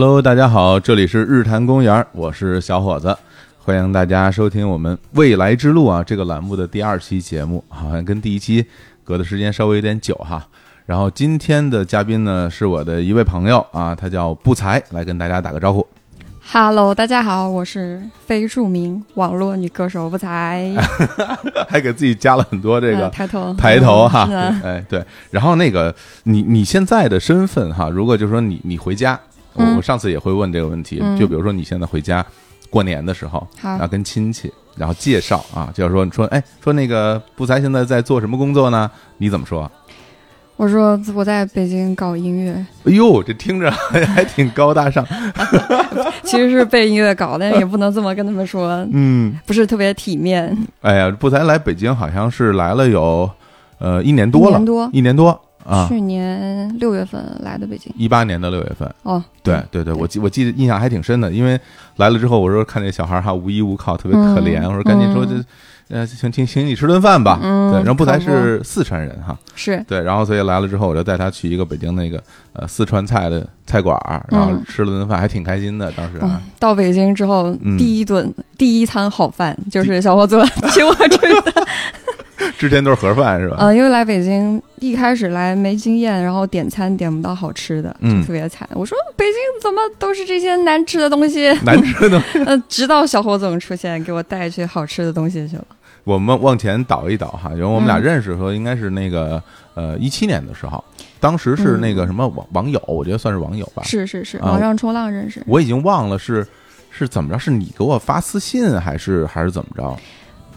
Hello，大家好，这里是日坛公园，我是小伙子，欢迎大家收听我们未来之路啊这个栏目的第二期节目，好像跟第一期隔的时间稍微有点久哈。然后今天的嘉宾呢是我的一位朋友啊，他叫不才，来跟大家打个招呼。Hello，大家好，我是非著名网络女歌手不才，还给自己加了很多这个呃抬头。抬头哈。哎对，然后那个你你现在的身份哈，如果就说你你回家，我嗯我上次也会问这个问题，嗯就比如说你现在回家过年的时候，好然后跟亲戚，然后介绍啊，就是说说哎说那个不才现在在做什么工作呢？你怎么说？我说我在北京搞音乐，哎呦，这听着 还挺高大上 其实是被音乐搞，但是也不能这么跟他们说，嗯，不是特别体面。哎呀，不才来北京好像是来了有呃一年多了，一年多一年多啊，去年六月份来的北京，一八年的六月份。哦，对对对，我记我记得印象还挺深的，因为来了之后，我说看这小孩儿哈无依无靠，特别可怜，嗯我说赶紧说这嗯，呃，请请请你吃顿饭吧。嗯对，然后不才是四川人哈，是对，然后所以来了之后，我就带他去一个北京那个呃四川菜的菜馆儿，然后嗯吃了顿饭，还挺开心的。当时到北京之后嗯第一顿第一餐好饭就是小伙子 请我吃的。之前都是盒饭是吧？呃，因为来北京一开始来没经验，然后点餐点不到好吃的，嗯就特别惨。我说北京怎么都是这些难吃的东西？难吃的，呃，直到小伙总出现，给我带去好吃的东西去了。我们往前倒一倒哈，因为我们俩嗯认识的时候应该是那个呃一七年的时候，当时是那个什么网网友，我觉得算是网友吧。是是是，啊网上冲浪认识。我已经忘了是是怎么着，是你给我发私信还是还是怎么着？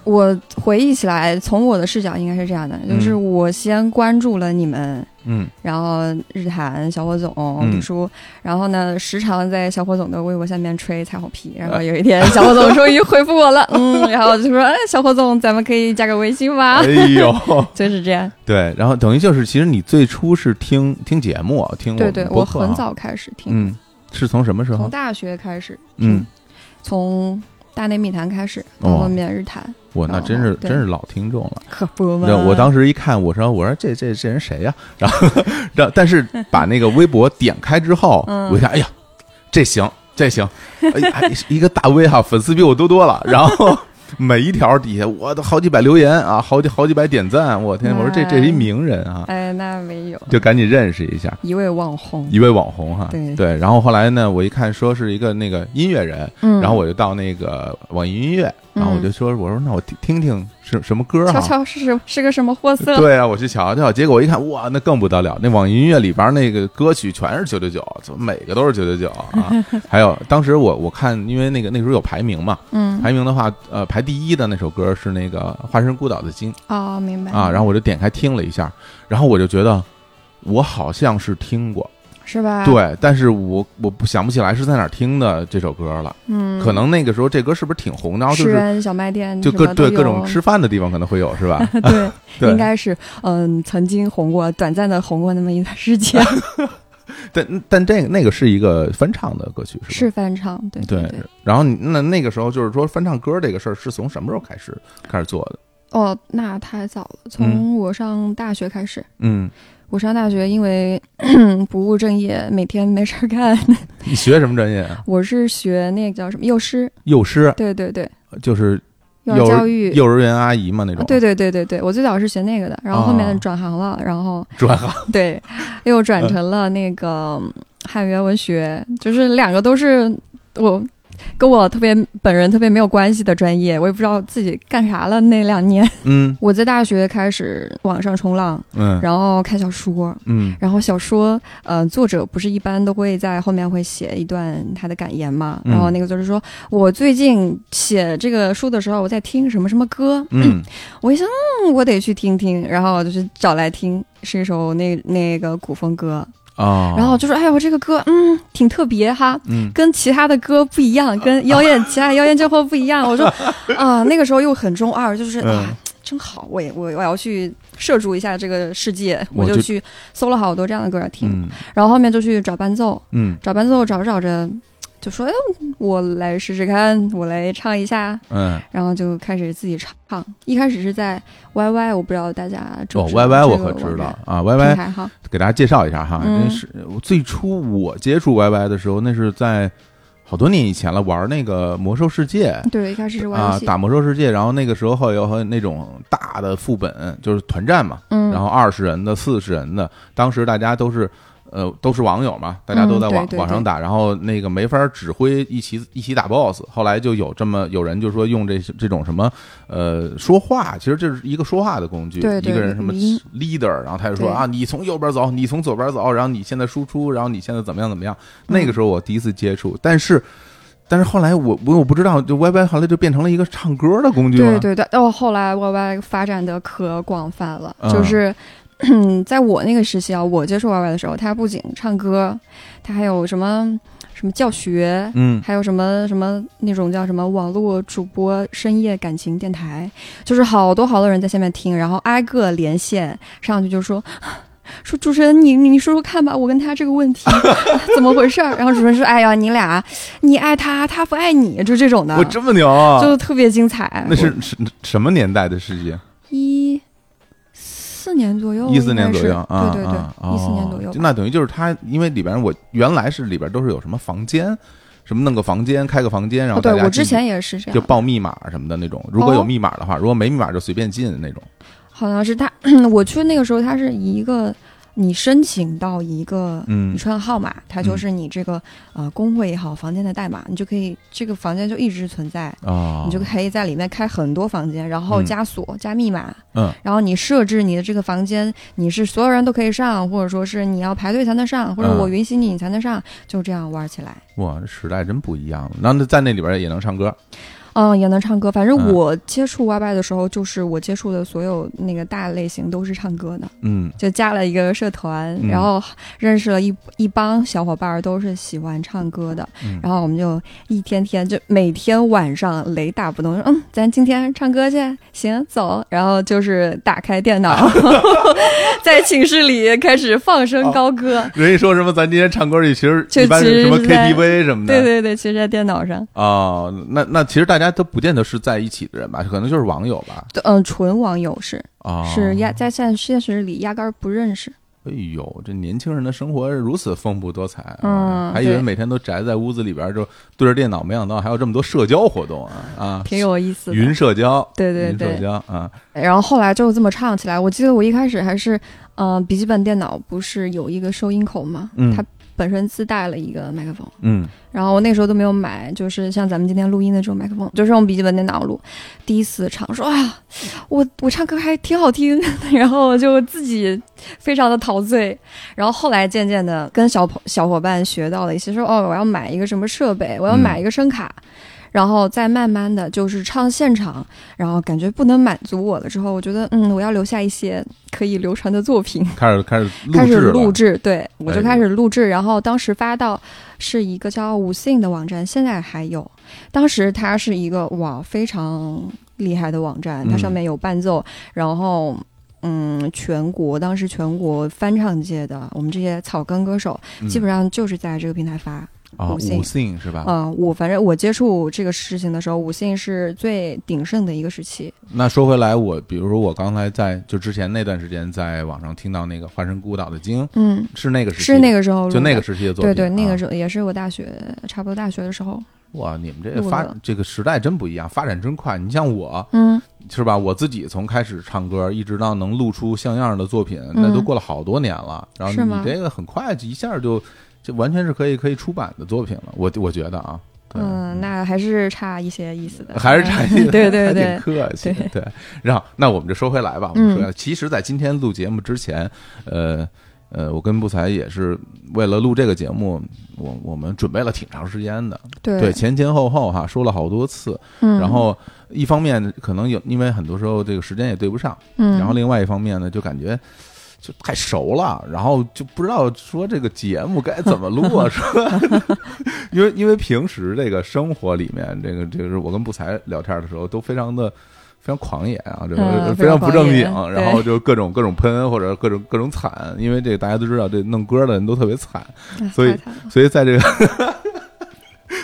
我回忆起来，从我的视角应该是这样的，就是我先关注了你们，嗯然后日坛小伙总、嗯李叔，然后呢，时常在小伙总的微博下面吹彩虹屁。然后有一天，小伙总终于回复我了，嗯，然后就说：“哎，小伙总，咱们可以加个微信吗 哎？”呦，就是这样。对，然后等于就是，其实你最初是听听节目，听对对，我很，早开始听，嗯，是从什么时候？从大学开始，嗯，从大内密谈开始，哦。到后面日谈，我那真是哦真是老听众了。可不嘛。对，我当时一看，我说我说这这这人谁呀、然后，然后但是把那个微博点开之后，嗯。我一看，哎呀，这行这行，哎呀，一个大 V 哈，粉丝比我多多了。然后每一条底下我都好几百留言啊，好几好几百点赞，我天，我说这这是一名人啊，哎，那没有。就赶紧认识一下。一位网红，一位网红哈，对然后后来呢，我一看说是一个那个音乐人，嗯，然后我就到那个网易音乐，然后我就说，我说那我听听听是什么歌瞧哈，瞧是什是个什么货色，对啊，我去瞧瞧，结果我一看，哇，那更不得了，那网易音乐里边那个歌曲全是九九九，怎么每个都是九九九啊？还有当时我我看，因为那个那时候有排名嘛，嗯，排名的话，呃，排第一的那首歌是那个《化身孤岛的鲸哦，明白》啊，然后我就点开听了一下，然后我就觉得我好像是听过，是吧？，对，但是我我不想不起来是在哪儿听的这首歌了，嗯，可能那个时候这歌是不是挺红的？然后就是小卖店就各对各种吃饭的地方可能会有是吧？对，对应该是嗯，曾经红过，短暂的红过那么一段时间，但但这个那个是一个翻唱的歌曲是吧？是翻唱，对对对。然后你那那个时候就是说翻唱歌这个事儿是从什么时候开始开始做的？哦，那太早了，从我上大学开始。嗯，我上大学，因为 不务正业，每天没事儿干。你学什么专业啊？我是学那个叫什么幼师，幼师，对对对，就是幼幼儿儿教育。幼儿园阿姨嘛那种。啊对对对对对，我最早是学那个的，然后后面哦转行了，然后 转行。对，又转成了那个汉语言文学，就是两个都是我跟我特别本人特别没有关系的专业，我也不知道自己干啥了那两年。嗯。我在大学开始网上冲浪，嗯。然后看小说。嗯。然后小说，呃，作者不是一般都会在后面会写一段他的感言嘛？嗯。然后那个作者说，我最近写这个书的时候，我在听什么什么歌，嗯。我一想，嗯，我得去听听，然后我就去找来听，是一首那那个古风歌，哦，然后就说，哎我，这个歌，嗯，挺特别哈，嗯跟其他的歌不一样，跟妖艳 其他妖艳贱货不一样。我说，啊，那个时候又很中二，就是啊嗯，真好，我也我我要去涉足一下这个世界，我就去搜了好多这样的歌来听，嗯然后后面就去找伴奏，嗯找伴奏找着找着。就说：“哎，我来试试看，我来唱一下。”嗯，然后就开始自己唱。一开始是在 YY，我不知道大家知哦不知道，YY 我这个可知道啊平，YY 哈。给大家介绍一下哈，嗯那是最初我接触 YY 的时候，那是在好多年以前了，玩那个魔兽世界。对，一开始是玩游啊，戏，打魔兽世界，然后那个时候有和那种大的副本，就是团战嘛，嗯，然后二十人的、四十人的，当时大家都是。呃，都是网友嘛，大家都在网、网上打，然后那个没法指挥一起一起打 BOSS，后来就有这么有人就说用这这种什么呃说话，其实这是一个说话的工具，对对一个人什么 leader，然后他就说啊，你从右边走，你从左边走，然后你现在输出，然后你现在怎么样怎么样。那个时候我第一次接触，但是但是后来我我我不知道，就 YY 后来就变成了一个唱歌的工具了，对对对，哦，后来 YY 发展的可广泛了，嗯。就是。在我那个时期啊，我接触 YY 的时候，他不仅唱歌，他还有什么什么教学，嗯还有什么什么那种叫什么网络主播深夜感情电台，就是好多好多人在下面听，然后挨个连线上去就说。说主持人，你你说说看吧，我跟他这个问题 怎么回事儿？然后主持人说：“哎呀，你俩，你爱他，他不爱你，就这种的我，这么牛啊！就特别精彩。”那是什什么年代的事情？一四年左右，一四年左右啊，对对对啊，一四年左右。哦那等于就是他，因为里边我原来是里边都是有什么房间，什么弄个房间，开个房间，然后哦，对我之前也是这样，就报密码什么的那种。如果有哦密码的话，如果没密码就随便进那种。好像是他，我去那个时候，他是以一个你申请到一个嗯。你串号码，它就是你这个呃工会也好，房间的代码，你就可以这个房间就一直存在。啊，你就可以在里面开很多房间，然后嗯。加锁、加密码，嗯。然后你设置你的这个房间，你是所有人都可以上，或者说是你要排队才能上，或者嗯。我允许你你才能上，就这样玩起来。哇，时代真不一样那在那里边也能唱歌，嗯，也能唱歌。反正嗯我接触 YY 的时候，就是我接触的所有那个大类型都是唱歌的，嗯就加了一个社团，嗯然后认识了一一帮小伙伴儿，都是喜欢唱歌的。嗯然后我们就一天天就每天晚上雷打不动，说嗯，咱今天唱歌去，行，走。然后就是打开电脑，在寝室里开始放声高歌。人家说什么，咱今天唱歌去，其实就一般其实是什么 KTV 什么的。对对对，其实在电脑上，啊，那那其实大家都不见得是在一起的人吧，可能就是网友吧。对嗯，纯网友是啊，是压在现现实里压根儿不认识。哎呦，这年轻人的生活如此丰富多彩啊！嗯还以为每天都宅在屋子里边就对着电脑，没想到还有这么多社交活动啊啊！挺有意思的。云社交，对对云社对，交啊，然后后来就这么唱起来。我记得我一开始还是，嗯、笔记本电脑不是有一个收音口吗？嗯它本身自带了一个麦克风，嗯然后我那时候都没有买，就是像咱们今天录音的这种麦克风，就是用笔记本电脑录。第一次唱，说啊，我我唱歌还挺好听，然后就自己非常的陶醉。然后后来渐渐的跟小朋小伙伴学到了一些，说哦，我要买一个什么设备，我要买一个声卡。然后再慢慢的就是唱现场，然后感觉不能满足我了之后，我觉得嗯，我要留下一些可以流传的作品，开始开始录开始录制，对我就开始录制，然后当时发到是一个叫五信的网站，现在还有。当时它是一个哇非常厉害的网站，它嗯上面有伴奏，然后。嗯，全国当时全国翻唱界的我们这些草根歌手，嗯基本上就是在这个平台发。啊，五姓是吧？嗯、我反正我接触这个事情的时候，五姓是最鼎盛的一个时期。那说回来，我比如说我刚才在就之前那段时间在网上听到那个《化身孤岛的鲸》，嗯，是那个时期是那个时候，就那个时期的作品，对对，那个啊时候也是我大学差不多大学的时候。哇，你们这个发这个时代真不一样，发展真快。你像我嗯，是吧？我自己从开始唱歌，一直到能录出像样的作品，那都过了好多年了。然后你这个很快一下就就完全是可以可以出版的作品了。我我觉得啊，嗯，那还是差一些意思的，还是差一些，对对对，客气。对对，然后那我们就说回来吧，我们嗯说其实，在今天录节目之前，呃呃，我跟不才也是为了录这个节目，我我们准备了挺长时间的，对对，前前后后哈说了好多次，嗯，然后一方面可能有，因为很多时候这个时间也对不上，嗯，然后另外一方面呢，就感觉。就太熟了，然后就不知道说这个节目该怎么录啊，说，因为因为平时这个生活里面，这个这个是我跟不才聊天的时候都非常的非常狂野啊，这个嗯非常不正经然后就各种各种喷或者各种各种惨，因为这个大家都知道，这弄歌的人都特别惨，哎所以所以在这个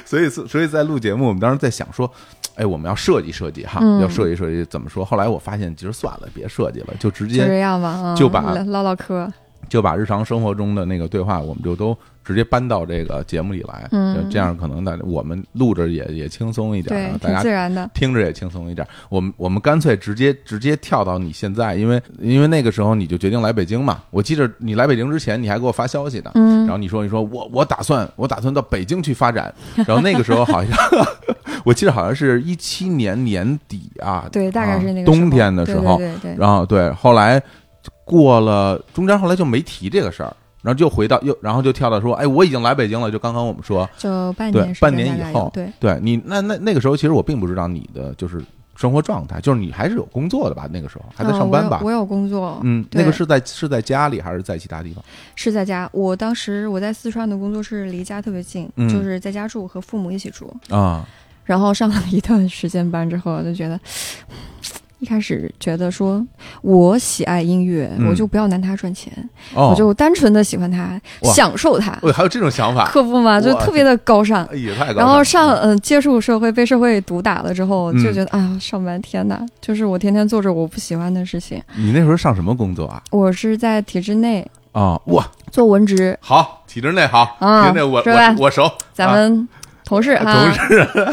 所以所以在录节目，我们当时在想说，哎，我们要设计设计哈，嗯要设计设计怎么说？后来我发现，其实算了，别设计了，就直就接这样吧，啊就把唠唠嗑，就把日常生活中的那个对话，我们就都直接搬到这个节目里来，嗯这样可能大我们录着也也轻松一点大挺家自然的。听着也轻松一点。我们我们干脆直接直接跳到你现在，因为因为那个时候你就决定来北京嘛。我记着你来北京之前，你还给我发消息呢。嗯然后你说你说我我打算我打算到北京去发展，然后那个时候好像 我记得好像是一七年年底啊，对，大概是那啊个冬天的时候，对对对对然后对，后来过了中间后来就没提这个事儿，然后就回到又然后就跳到说，哎，我已经来北京了，就刚刚我们说，就半年半年以后对，对你那那那个时候其实我并不知道你的就是生活状态，就是你还是有工作的吧？那个时候还在嗯上班吧？我有我有工作，嗯，那个是在是在家里还是在其他地方？是在家。我当时我在四川的工作是离家特别近，嗯就是在家住，和父母一起住。啊，然后上了一段时间班之后，就觉得，一开始觉得说我喜爱音乐，嗯。我就不要拿它赚钱，哦，我就单纯的喜欢它，哇。享受它，喂，还有这种想法，可不嘛，就哇特别的高尚。哎呀，太高然后上嗯、接触社会，被社会毒打了之后，嗯。就觉得、哎呀，上班天哪，就是我天天做着我不喜欢的事情。你那时候上什么工作啊？我是在体制内啊，哇，做文职，好，体制内好，啊体制内我是吧？我我熟，咱们同事啊哈，同事。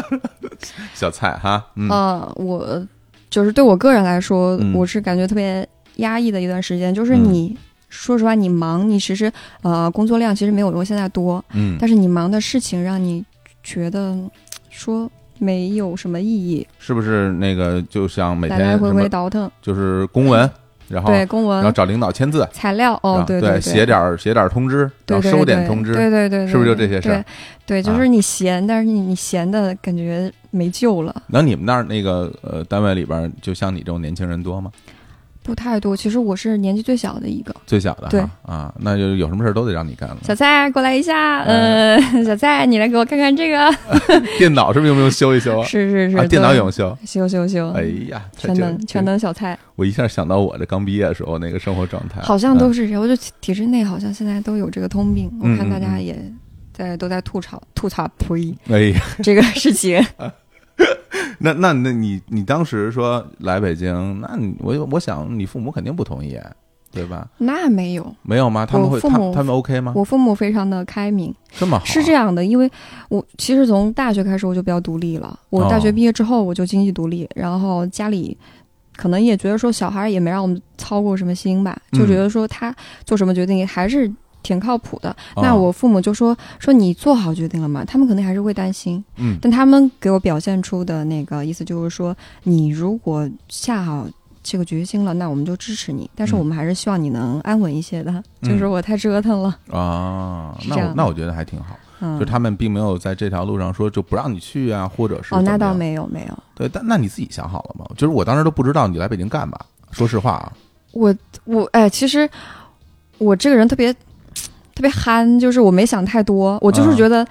小蔡哈，嗯。嗯，我就是对我个人来说，嗯我是感觉特别压抑的一段时间。就是嗯你、说实话，你忙，你其实呃工作量其实没有我现在多，嗯，但是你忙的事情让你觉得说没有什么意义，是不是那个就像每天来来回回倒腾。就是公文，然后对公文、然后找领导签字，材料，哦，对对，写点写点通知，然后收点通知，对对对对，是不是就这些事儿对？就啊是你闲，但是你你闲的感觉没救了。那你们那儿那个呃单位里边儿，就像你这种年轻人多吗？不太多，其实我是年纪最小的一个。最小的对啊，那就有什么事儿都得让你干了。小蔡，过来一下。哎嗯，小蔡，你来给我看看这个。电脑是不是用不用修一修啊？是是是，啊，电脑对也用修。修修修，哎呀，太全这能全。能小蔡，我一下想到我这刚毕业的时候那个生活状态，好像都嗯是这样。我觉得体制内好像现在都有这个通病，我嗯看大家也在都在吐槽吐槽呸哎呀，这个事情。那那那你你当时说来北京，那你我我想你父母肯定不同意，对吧？那没有，没有吗？他们会他们 OK 吗？我父母非常的开明，这么好是这样的，因为我其实从大学开始我就比较独立了。我大学哦毕业之后我就经济独立，然后家里可能也觉得说小孩也没让我们操过什么心吧，就嗯觉得说他做什么决定还是挺靠谱的。哦那我父母就说说你做好决定了吗？他们可能还是会担心，嗯但他们给我表现出的那个意思就是说，你如果下好。这个决心了，那我们就支持你，但是嗯我们还是希望你能安稳一些的。就是我太折腾了，啊，那我那我觉得还挺好，嗯，就他们并没有在这条路上说就不让你去啊，或者是哦，那倒没有没有，对，但那你自己想好了吗？就是我当时都不知道你来北京干嘛，说实话啊，我我哎，其实我这个人特别特别憨，就是我没想太多，我就是啊觉得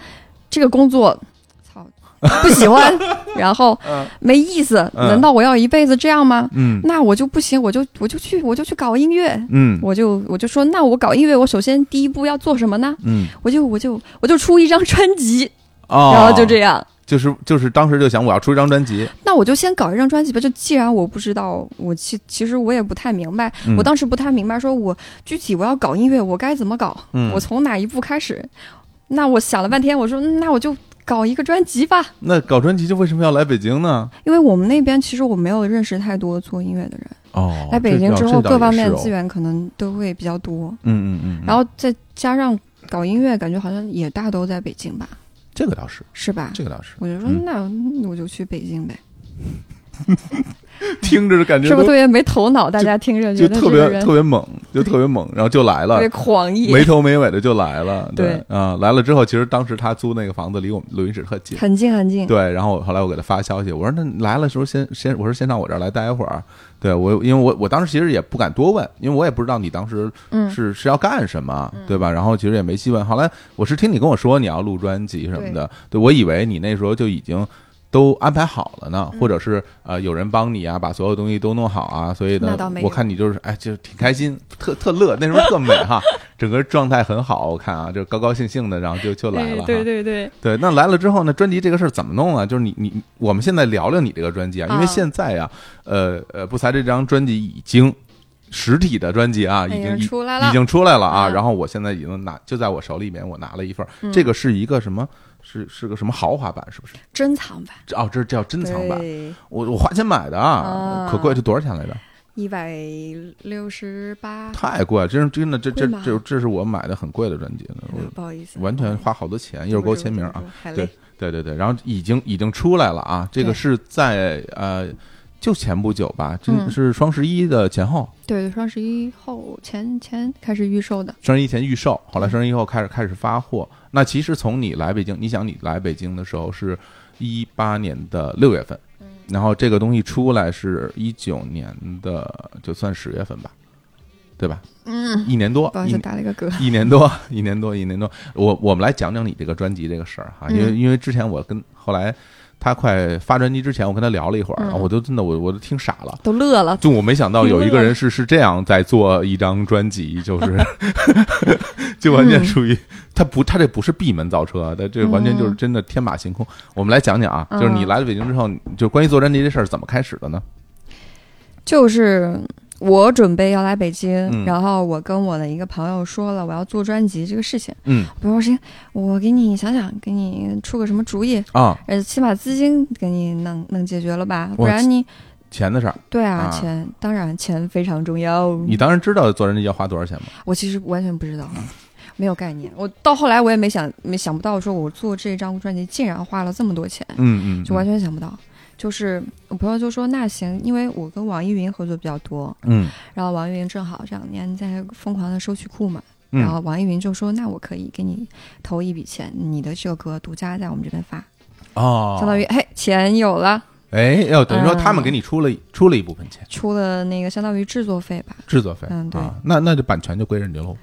这个工作，操，不喜欢，然后没意思，嗯难道我要一辈子这样吗？嗯那我就不行，我就我就去我就去搞音乐，嗯我就我就说，那我搞音乐，我首先第一步要做什么呢？嗯，我就我就我就出一张专辑，哦，然后就这样。就是就是当时就想我要出一张专辑，那我就先搞一张专辑吧。就既然我不知道，我其其实我也不太明白，嗯我当时不太明白，说我具体我要搞音乐，我该怎么搞？嗯我从哪一步开始？那我想了半天，我说嗯那我就搞一个专辑吧。那搞专辑就为什么要来北京呢？因为我们那边其实我没有认识太多做音乐的人，哦，来北京之后各方面资源可能都会比较多，嗯嗯嗯，然后再加上搞音乐，感觉好像也大都在北京吧，这个倒是，是吧？这个倒是，我就说嗯。那那我就去北京呗，听着感觉是不是特别没头脑？大家听着就特别特别猛，就特别猛，然后就来了特别，狂野，没头没尾的就来了，对啊，来了之后，其实当时他租那个房子离我们录音室特近，很近很近。对，然后我后来我给他发消息，我说那来了时候先先我说先上我这儿来待一会儿，对我因为我我当时其实也不敢多问，因为我也不知道你当时嗯，是是要干什么，对吧？然后其实也没细问，后来我是听你跟我说你要录专辑什么的，对我以为你那时候就已经。都安排好了呢，嗯或者是呃有人帮你啊，把所有东西都弄好啊，所以呢我看你就是哎，就是挺开心，特特乐，那时候特美哈，整个状态很好，我看啊，就高高兴兴的，然后就就来了哈。对对对，对，那来了之后呢，专辑这个事儿怎么弄啊？就是你你，我们现在聊聊你这个专辑啊，因为啊现在呀、呃呃，不才这张专辑已经实体的专辑啊，已已经已经出来了已经出来了啊。嗯然后我现在已经拿就在我手里面，我拿了一份这个是一个什么？是是个什么豪华版？是不是？珍藏版，哦，这叫珍藏版。我我花钱买的啊，啊可贵，这多少钱来着？一百六十八，太贵了，真是真的，这这这这是我买的很贵的专辑不好意思，完全花好多钱，一会儿给我签名啊。对，对对对，然后已经已经出来了啊，这个是在呃，就前不久吧，这嗯是双十一的前后，对，双十一后前前开始预售的，双十一前预售，后来双十一后开始开始发货。那其实从你来北京，你想你来北京的时候是一八年的六月份，嗯然后这个东西出来是一九年的，就算十月份吧，对吧？嗯，一年多，一不好意思打了个嗝，一年多，一年多，一年多。我我们来讲讲你这个专辑这个事儿哈，因为嗯因为之前我跟后来他快发专辑之前，我跟他聊了一会儿，嗯我都真的我我都听傻了。都乐了，就我没想到有一个人是是这样在做一张专辑，就是 就完全属于他不他这不是闭门造车，他这完全就是真的天马行空。我们来讲讲啊，嗯就是你来了北京之后，就关于做专辑这事儿怎么开始的呢？就是我准备要来北京，嗯。然后我跟我的一个朋友说了我要做专辑这个事情，嗯。我说行，我给你想想，给你出个什么主意，啊，呃，起码资金给你弄弄解决了吧，不然你钱的事儿，对啊，啊。钱当然钱非常重要，你当然知道做专辑要花多少钱吗？我其实完全不知道。没有概念，我到后来我也没想没想不到，说我做这张专辑竟然花了这么多钱，嗯嗯，就完全想不到。就是我朋友就说那行，因为我跟网易云合作比较多，嗯。然后网易云正好这两年在疯狂的收曲库嘛，嗯，然后网易云就说那我可以给你投一笔钱，你的这个歌独家在我们这边发，哦，相当于嘿钱有了，哎，要等于说嗯。他们给你出了出了一部分钱，出了那个相当于制作费吧，制作费，嗯对。啊，那那就版权就归人家喽。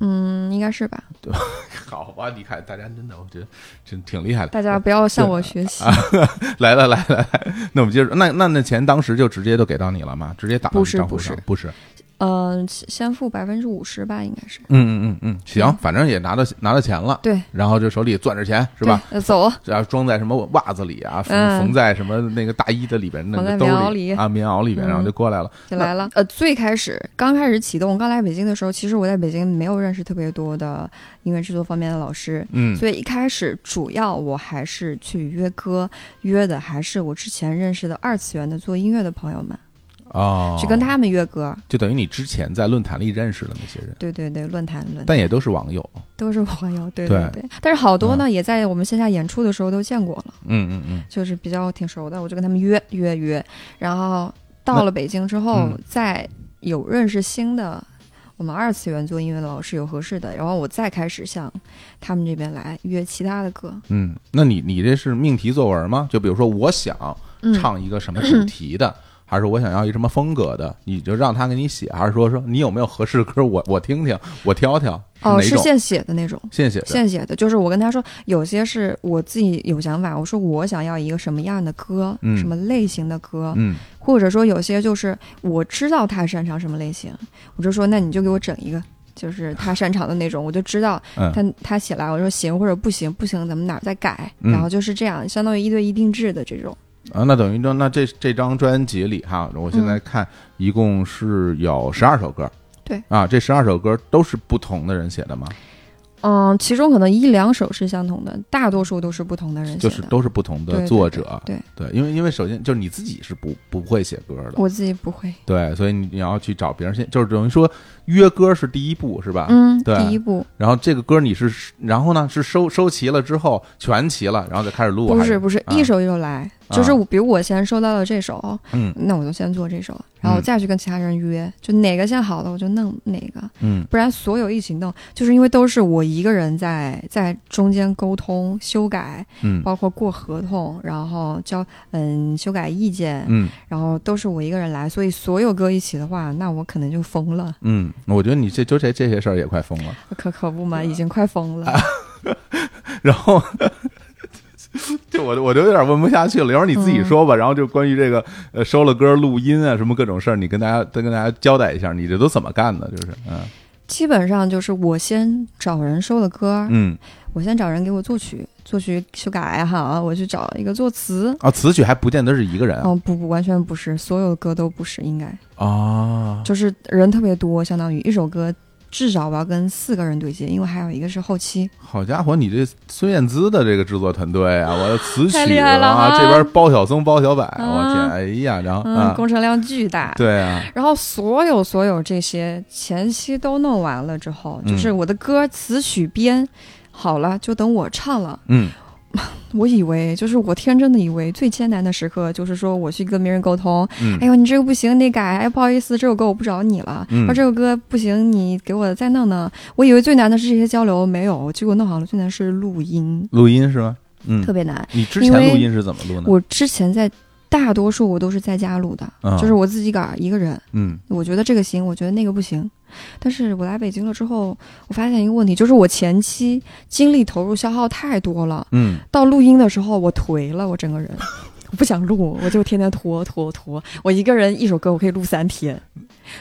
嗯，应该是吧。对 好吧，你看大家真的，我觉得真挺厉害的。大家不要向我学习，来了来了来，那我们接着，那那那钱当时就直接都给到你了吗？直接打到不你是不是不是？不是，嗯、先付百分之五十吧，应该是。嗯嗯嗯嗯，行，反正也拿到拿到钱了，对，然后就手里攥着钱是吧？走，然后装在什么袜子里啊，缝嗯。缝在什么那个大衣的里边那个兜棉袄里。啊，棉袄里边，嗯。然后就过来了。就来了。呃，最开始刚开始启动，刚来北京的时候，其实我在北京没有认识特别多的音乐制作方面的老师，嗯。所以一开始主要我还是去约歌，约的还是我之前认识的二次元的做音乐的朋友们，哦，去跟他们约歌。就等于你之前在论坛里认识的那些人，对对对，论坛论坛但也都是网友。都是网友，对对对。但是好多呢，也在我们线下演出的时候都见过了，嗯嗯嗯，就是比较挺熟的，我就跟他们约约约，然后到了北京之后，嗯再有认识新的。我们二次元做音乐的老师有合适的，然后我再开始向他们这边来约其他的歌。嗯，那你你这是命题作文吗？就比如说，我想嗯，唱一个什么主题的，还是我想要一什么风格的，你就让他给你写，还是说说你有没有合适的歌，我我听听，我挑挑，哦，是现写的那种。现写的，现写的，就是我跟他说，有些是我自己有想法，我说我想要一个什么样的歌，嗯什么类型的歌，嗯或者说有些就是我知道他擅长什么类型，我就说那你就给我整一个。就是他擅长的那种，我就知道嗯他他写来，我说行或者不行，不行咱们哪儿再改，嗯然后就是这样，相当于一对一定制的这种。啊，那等于说，那这这张专辑里哈，我现在看一共是有十二首歌，对啊，这十二首歌都是不同的人写的吗？嗯，其中可能一两首是相同的，大多数都是不同的人写的。就是都是不同的作者，对对，因为因为首先就是你自己是不不会写歌的，我自己不会。对，所以你你要去找别人写，就是等于说约歌是第一步是吧？嗯，对。第一步。然后这个歌你是，然后呢是收收齐了之后全齐了，然后再开始录，还不是不是，啊。一首一首来，啊就是我比如我先收到了这首，嗯。那我就先做这首，然后嗯。再去跟其他人约，就哪个先好了我就弄哪个，嗯。不然所有一起弄，就是因为都是我一个人在在中间沟通、修改，嗯。包括过合同，然后交嗯修改意见，嗯。然后都是我一个人来，所以所有歌一起的话，那我可能就疯了，嗯，我觉得你这就这这些事儿也快疯了。可可不嘛，已经快疯了。然后就我我就有点问不下去了。要不你自己说吧，然后就关于这个呃收了歌录音啊什么各种事儿，你跟大家再跟大家交代一下，你这都怎么干的？就是嗯基本上就是我先找人收了歌，嗯我先找人给我作曲，作曲修改哈，我去找一个作词。啊，词曲还不见得是一个人哦，不不，完全不是，所有歌都不是，应该。啊。就是人特别多，相当于一首歌至少我要跟四个人对接，因为还有一个是后期。好家伙，你这孙燕姿的这个制作团队啊，我的词曲太厉害了。啊，啊这边包小松、包小柏，我啊天，哎呀，然后嗯，啊，工程量巨大。对啊，然后所有所有这些前期都弄完了之后，嗯。就是我的歌词曲编好了，就等我唱了。嗯 我以为就是我天真的以为最艰难的时刻就是说我去跟别人沟通，嗯哎呦你这个不行，你改，哎不好意思，这首歌我不找你了，嗯说这首歌不行，你给我再弄弄。我以为最难的是这些交流，没有，结果弄好了最难是录音，录音是吗？嗯特，别难。你之前录音是怎么录呢？我之前在大多数我都是在家录的，啊就是我自己个儿一个人，嗯我觉得这个行，我觉得那个不行。但是我来北京了之后，我发现一个问题，就是我前期精力投入消耗太多了，嗯到录音的时候我颓了，我整个人。我不想录，我就天天拖拖拖。我一个人一首歌，我可以录三天，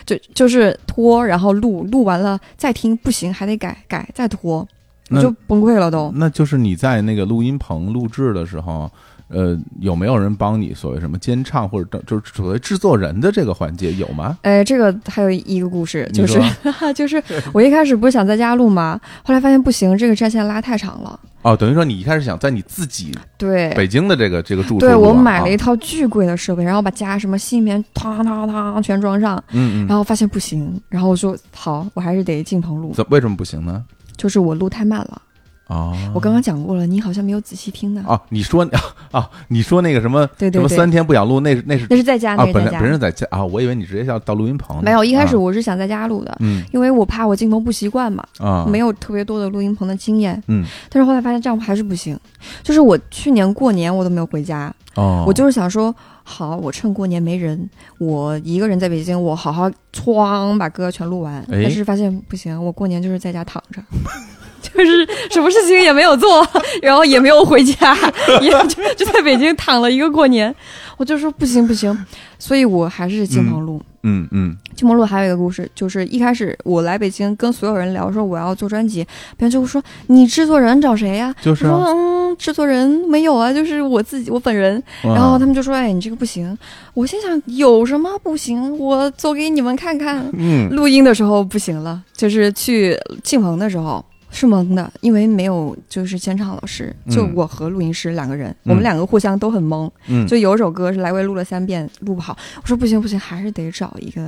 就就是拖，然后录，录完了再听，不行还得改改，再拖，我那就崩溃了都。那就是你在那个录音棚录制的时候，呃，有没有人帮你所谓什么监唱或者就是所谓制作人的这个环节有吗？哎，这个还有一个故事，就是说 就是我一开始不是想在家录吗？后来发现不行，这个战线拉太长了。哦，等于说你一开始想在你自己对，北京的这个这个住处对我买了一啊套巨贵的设备，然后把家什么吸音棉汤汤汤全装上，嗯嗯，然后发现不行，然后我说好，我还是得进棚录，怎为什么不行呢？就是我录太慢了。哦，我刚刚讲过了，你好像没有仔细听呢。哦，你说啊，你说那个什么对对对什么三天不想录，那是那是那是在家，啊，那是在家。本来本身在家啊，我以为你直接要到录音棚。没有，一开始啊我是想在家录的，嗯因为我怕我镜头不习惯嘛，啊没有特别多的录音棚的经验。嗯但是后来发现这样还是不行，就是我去年过年我都没有回家，哦，我就是想说，好，我趁过年没人，我一个人在北京，我好好哐把歌全录完。哎但是发现不行，我过年就是在家躺着。就是什么事情也没有做，然后也没有回家，也就就在北京躺了一个过年。我就说不行不行，所以我还是金鹏路。嗯嗯金鹏路还有一个故事，就是一开始我来北京跟所有人聊说我要做专辑，别人就会说你制作人找谁呀？就是啊说嗯，制作人没有啊，就是我自己我本人。然然后他们就说哎你这个不行，我心想有什么不行？我做给你们看看。嗯录音的时候不行了，就是去庆鹏的时候。是懵的，因为没有就是监唱老师，就嗯我和录音师两个人，嗯我们两个互相都很懵。嗯就有一首歌是来回录了三遍，录不好。我说不行不行，还是得找一个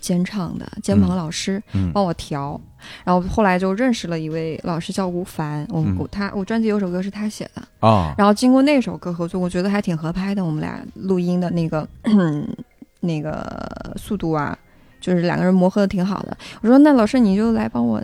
监唱的监棚老师嗯帮我调。然后后来就认识了一位老师叫吴凡，我、嗯我他我专辑有首歌是他写的。啊然后经过那首歌合作，我觉得还挺合拍的。我们俩录音的那个那个速度啊，就是两个人磨合的挺好的。我说那老师你就来帮我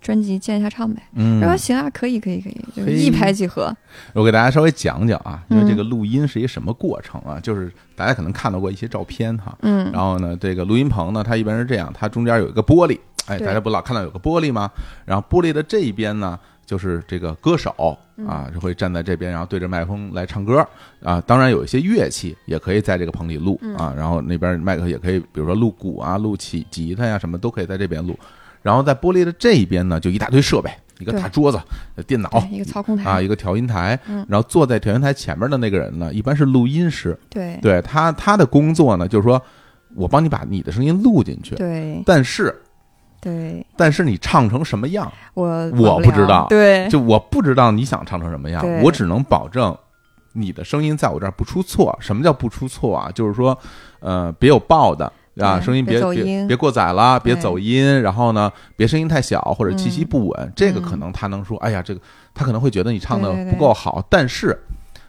专辑见一下唱呗。嗯他说行啊，可以可以可以，就一拍即合。我给大家稍微讲讲啊，因为这个录音是一什么过程啊？就是大家可能看到过一些照片哈，嗯，然后呢，这个录音棚呢，它一般是这样，它中间有一个玻璃，哎，大家不老看到有个玻璃吗？然后玻璃的这一边呢，就是这个歌手啊，就会站在这边，然后对着麦克风来唱歌啊。当然有一些乐器也可以在这个棚里录啊，然后那边麦克也可以，比如说录鼓啊、录吉吉他呀、什么都可以在这边录。然后在玻璃的这一边呢，就一大堆设备，一个大桌子、电脑一个操控台。啊，一个调音台嗯，然后坐在调音台前面的那个人呢，一般是录音师。对。对他他的工作呢，就是说我帮你把你的声音录进去，对。但是对，但是你唱成什么样，我我不知道。对，就我不知道你想唱成什么样，我只能保证你的声音在我这儿不出错。什么叫不出错啊？就是说，呃，别有爆的。啊，声音别别别过载了，别走音，然后呢，别声音太小或者气息嗯不稳，这个可嗯能他能说，哎呀，这个他可能会觉得你唱的不够好，但是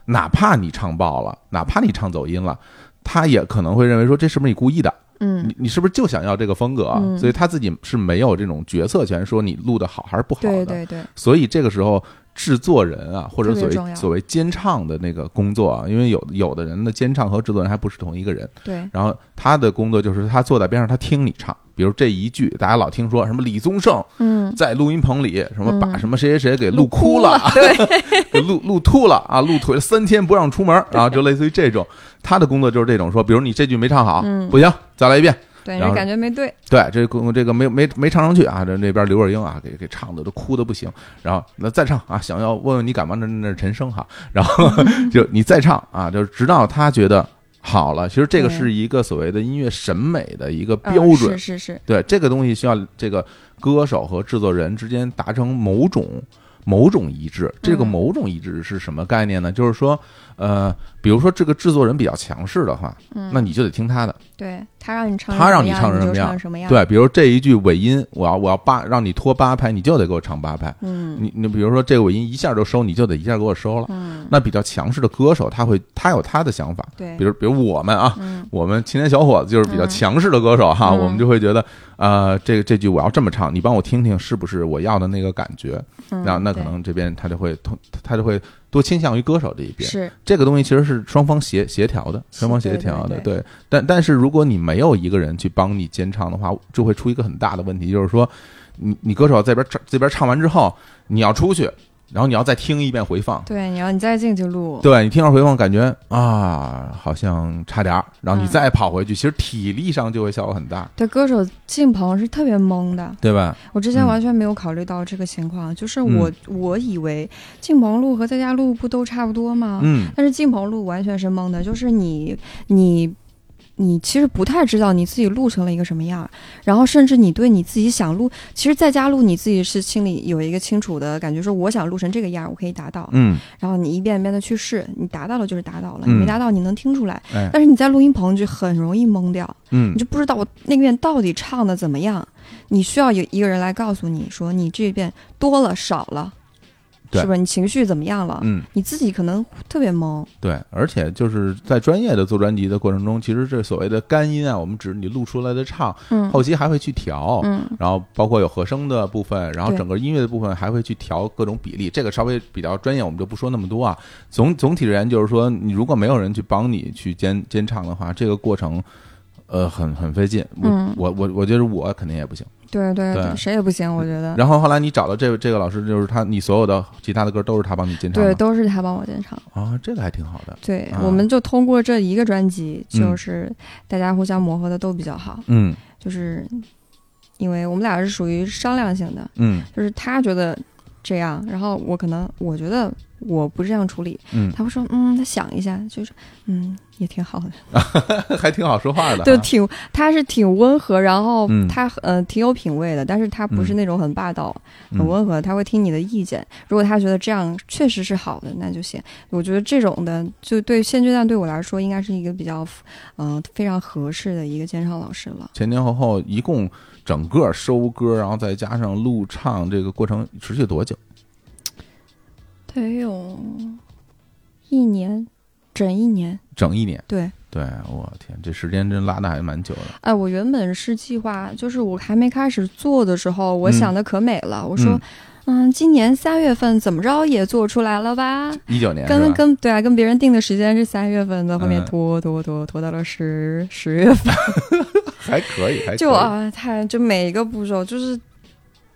哪怕你唱爆了，哪怕你唱走音了，他也可能会认为说这是不是你故意的？嗯你你是不是就想要这个风格所以他自己是没有这种决策权，说你录的好还是不好的。对对对，所以这个时候，制作人啊，或者所谓所谓监唱的那个工作啊，因为有有的人的监唱和制作人还不是同一个人，对。然后他的工作就是他坐在边上，他听你唱，比如这一句，大家老听说什么李宗盛嗯，在录音棚里什么把嗯什么谁谁谁给录哭哭了，对，给 录录吐了啊，录腿了三天不让出门，然后就类似于这种，他的工作就是这种，说比如你这句没唱好，嗯。不行，再来一遍。对，然后感觉没对，对，这个这个没没没唱上去啊，这那边刘若英啊，给给唱的都哭的不行。然后那再唱啊，想要问问你敢吗，那那是陈升哈。然后就你再唱啊，就是直到他觉得好了。其实这个是一个所谓的音乐审美的一个呃标准是，是是，对这个东西需要这个歌手和制作人之间达成某种某种一致。这个嗯某种一致是什么概念呢？就是说，呃，比如说这个制作人比较强势的话，嗯，那你就得听他的。对他让你唱，他让你唱什成什么样。唱什么样，，对，比如这一句尾音，我要我要八让你拖八拍，你就得给我唱八拍。嗯。你你比如说这个尾音一下就收，你就得一下给我收了。嗯，那比较强势的歌手，他会他有他的想法，对。比，如比如我们啊，嗯。我们青年小伙子就是比较嗯强势的歌手哈，嗯。我们就会觉得，呃，这个这句我要这么唱，你帮我听听是不是我要的那个感觉？嗯那那可能这边他就会通他就会多倾向于歌手这一边。是这个东西其实是双方协协调的，双方协调的，对对。但但是如果你没有一个人去帮你监唱的话，就会出一个很大的问题，就是说，你你歌手这边唱这边唱完之后，你要出去，然后你要再听一遍回放，对，你要你再进去录，对你听完回放感觉啊好像差点儿，然后你嗯再跑回去，其实体力上就会效果很大，对，歌手进棚是特别懵的。对吧？我之前嗯。完全没有考虑到这个情况，就是嗯。我、我以为进棚录和在家录不都差不多吗？嗯。但是进棚录完全是懵的，就是你你你其实不太知道你自己录成了一个什么样，然后甚至你对你自己想录，其实在家录你自己是心里有一个清楚的感觉，说我想录成这个样，我可以达到。嗯，然后你一遍一遍的去试，你达到了就是达到了，嗯你没达到你能听出来。哎但是你在录音棚就很容易懵掉，嗯你就不知道我那遍到底唱的怎么样。你需要有一个人来告诉你说你这遍多了少了，对是不是？你情绪怎么样了？嗯。你自己可能特别懵。对，而且就是在专业的做专辑的过程中，其实这所谓的干音啊，我们指你录出来的唱，嗯后期还会去调，嗯然后包括有和声的部分，然后整个音乐的部分还会去调各种比例，这个稍微比较专业，我们就不说那么多啊。总总体而言，就是说，你如果没有人去帮你去监监唱的话，这个过程。呃，很很费劲，我、嗯我我我觉得我肯定也不行。对对对谁也不行，我觉得。然后后来你找到这位这个老师，就是他，你所有的其他的歌都是他帮你监唱对，都是他帮我监唱。啊，这个还挺好的。对，啊我们就通过这一个专辑，嗯就是大家互相磨合的都比较好。嗯就是因为我们俩是属于商量型的，嗯就是他觉得这样，然后我可能我觉得我不这样处理，嗯，他会说嗯，他想一下，就是嗯，也挺好的，还挺好说话的啊。就挺他是挺温和，然后嗯他呃挺有品位的，但是他不是嗯那种很霸道，很嗯温和，他会听你的意见。如果他觉得这样确实是好的，那就行。我觉得这种的，就对现阶段对我来说，应该是一个比较，嗯、非常合适的一个监唱老师了。前前后后一共整个收歌，然后再加上录唱这个过程持续多久？得有一年，整一年。整一年。对，对，我天，这时间真拉的还蛮久的。哎，我原本是计划，就是我还没开始做的时候，我嗯想的可美了。我说嗯，嗯，今年三月份怎么着也做出来了吧？一九年跟？跟对啊，跟别人定的时间是三月份的，后面嗯拖拖拖拖到了十十月份，还可以，还可以。就啊，太就每一个步骤就是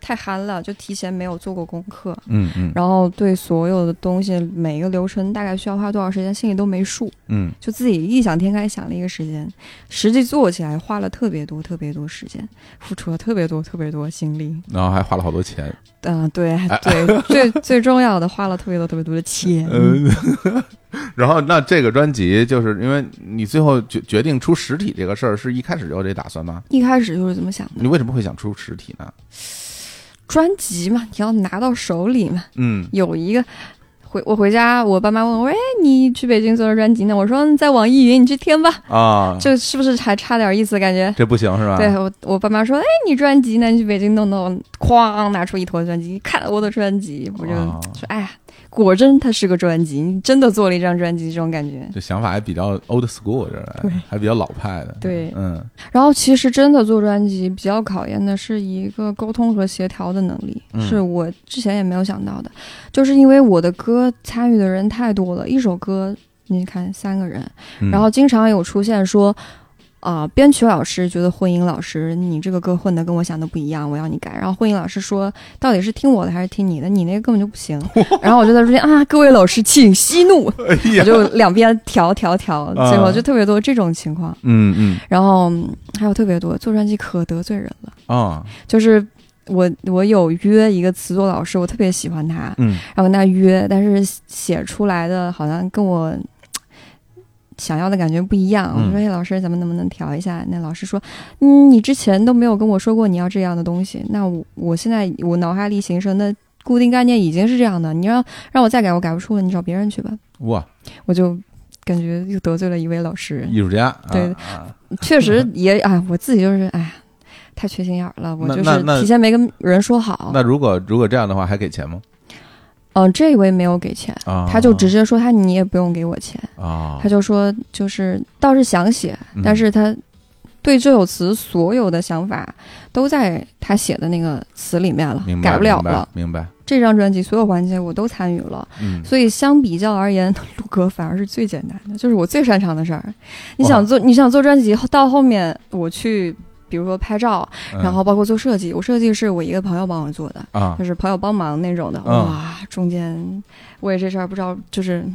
太憨了，就提前没有做过功课，嗯嗯然后对所有的东西每一个流程大概需要花多少时间，心里都没数，嗯，就自己异想天开想了一个时间，实际做起来花了特别多特别多时间，付出了特别多特别多心力。然后还花了好多钱。嗯、对对，最最重要的花了特别多特别多的钱。嗯，然后那这个专辑就是因为你最后决决定出实体这个事儿，是一开始就有这打算吗？一开始就是这么想的，你为什么会想出实体呢？专辑嘛，你要拿到手里嘛，嗯有一个。回我回家，我爸妈问我：“哎，你去北京做了专辑呢？”我说：“嗯在网易云，你去听吧。啊，这是不是还差点意思？感觉？这不行是吧？对我，我爸妈说：“哎，你专辑呢？你去北京弄弄。”哐，拿出一坨专辑，看了我的专辑，我就啊说：“哎呀，果真它是个专辑，你真的做了一张专辑，这种感觉。这想法还比较 old school，这对还比较老派的。对嗯”然后其实真的做专辑比较考验的是一个沟通和协调的能力，嗯是我之前也没有想到的，就是因为我的歌参与的人太多了，一首歌你看三个人，嗯然后经常有出现说。啊、编曲老师觉得混音老师你这个歌混的跟我想的不一样，我要你改。然后混音老师说到底是听我的还是听你的？你那个根本就不行。然后我就在中间啊，各位老师请息怒，哎我，就两边调调调，啊结果就特别多这种情况。嗯嗯然后嗯还有特别多做专辑可得罪人了，啊，就是我我有约一个词作老师，我特别喜欢他，嗯然后跟他约，但是写出来的好像跟我嘖想要的感觉不一样。嗯我说：“哎，老师，咱们能不能调一下？”那老师说：“嗯，你之前都没有跟我说过你要这样的东西，那我我现在我脑海里形成的固定概念已经是这样的，你让让我再改，我改不出了，你找别人去吧。哇，”我就感觉又得罪了一位老师，艺术家，啊对啊确实也 哎，我自己就是哎呀。太缺心眼儿了，我就是提前没跟人说好。那如果如果这样的话，还给钱吗？嗯、这位没有给钱，啊，他就直接说他你也不用给我钱，啊，他就说就是倒是想写，嗯但是他对这首词所有的想法都在他写的那个词里面了改不了明白了。明白，这张专辑所有环节我都参与了，嗯，所以相比较而言，录歌反而是最简单的，就是我最擅长的事儿。你想做，你想做专辑，到后面我去。比如说拍照，嗯然后包括做设计，我设计是我一个朋友帮我做的，啊就，是朋友帮忙那种的。嗯哇，中间为这事儿不知道就是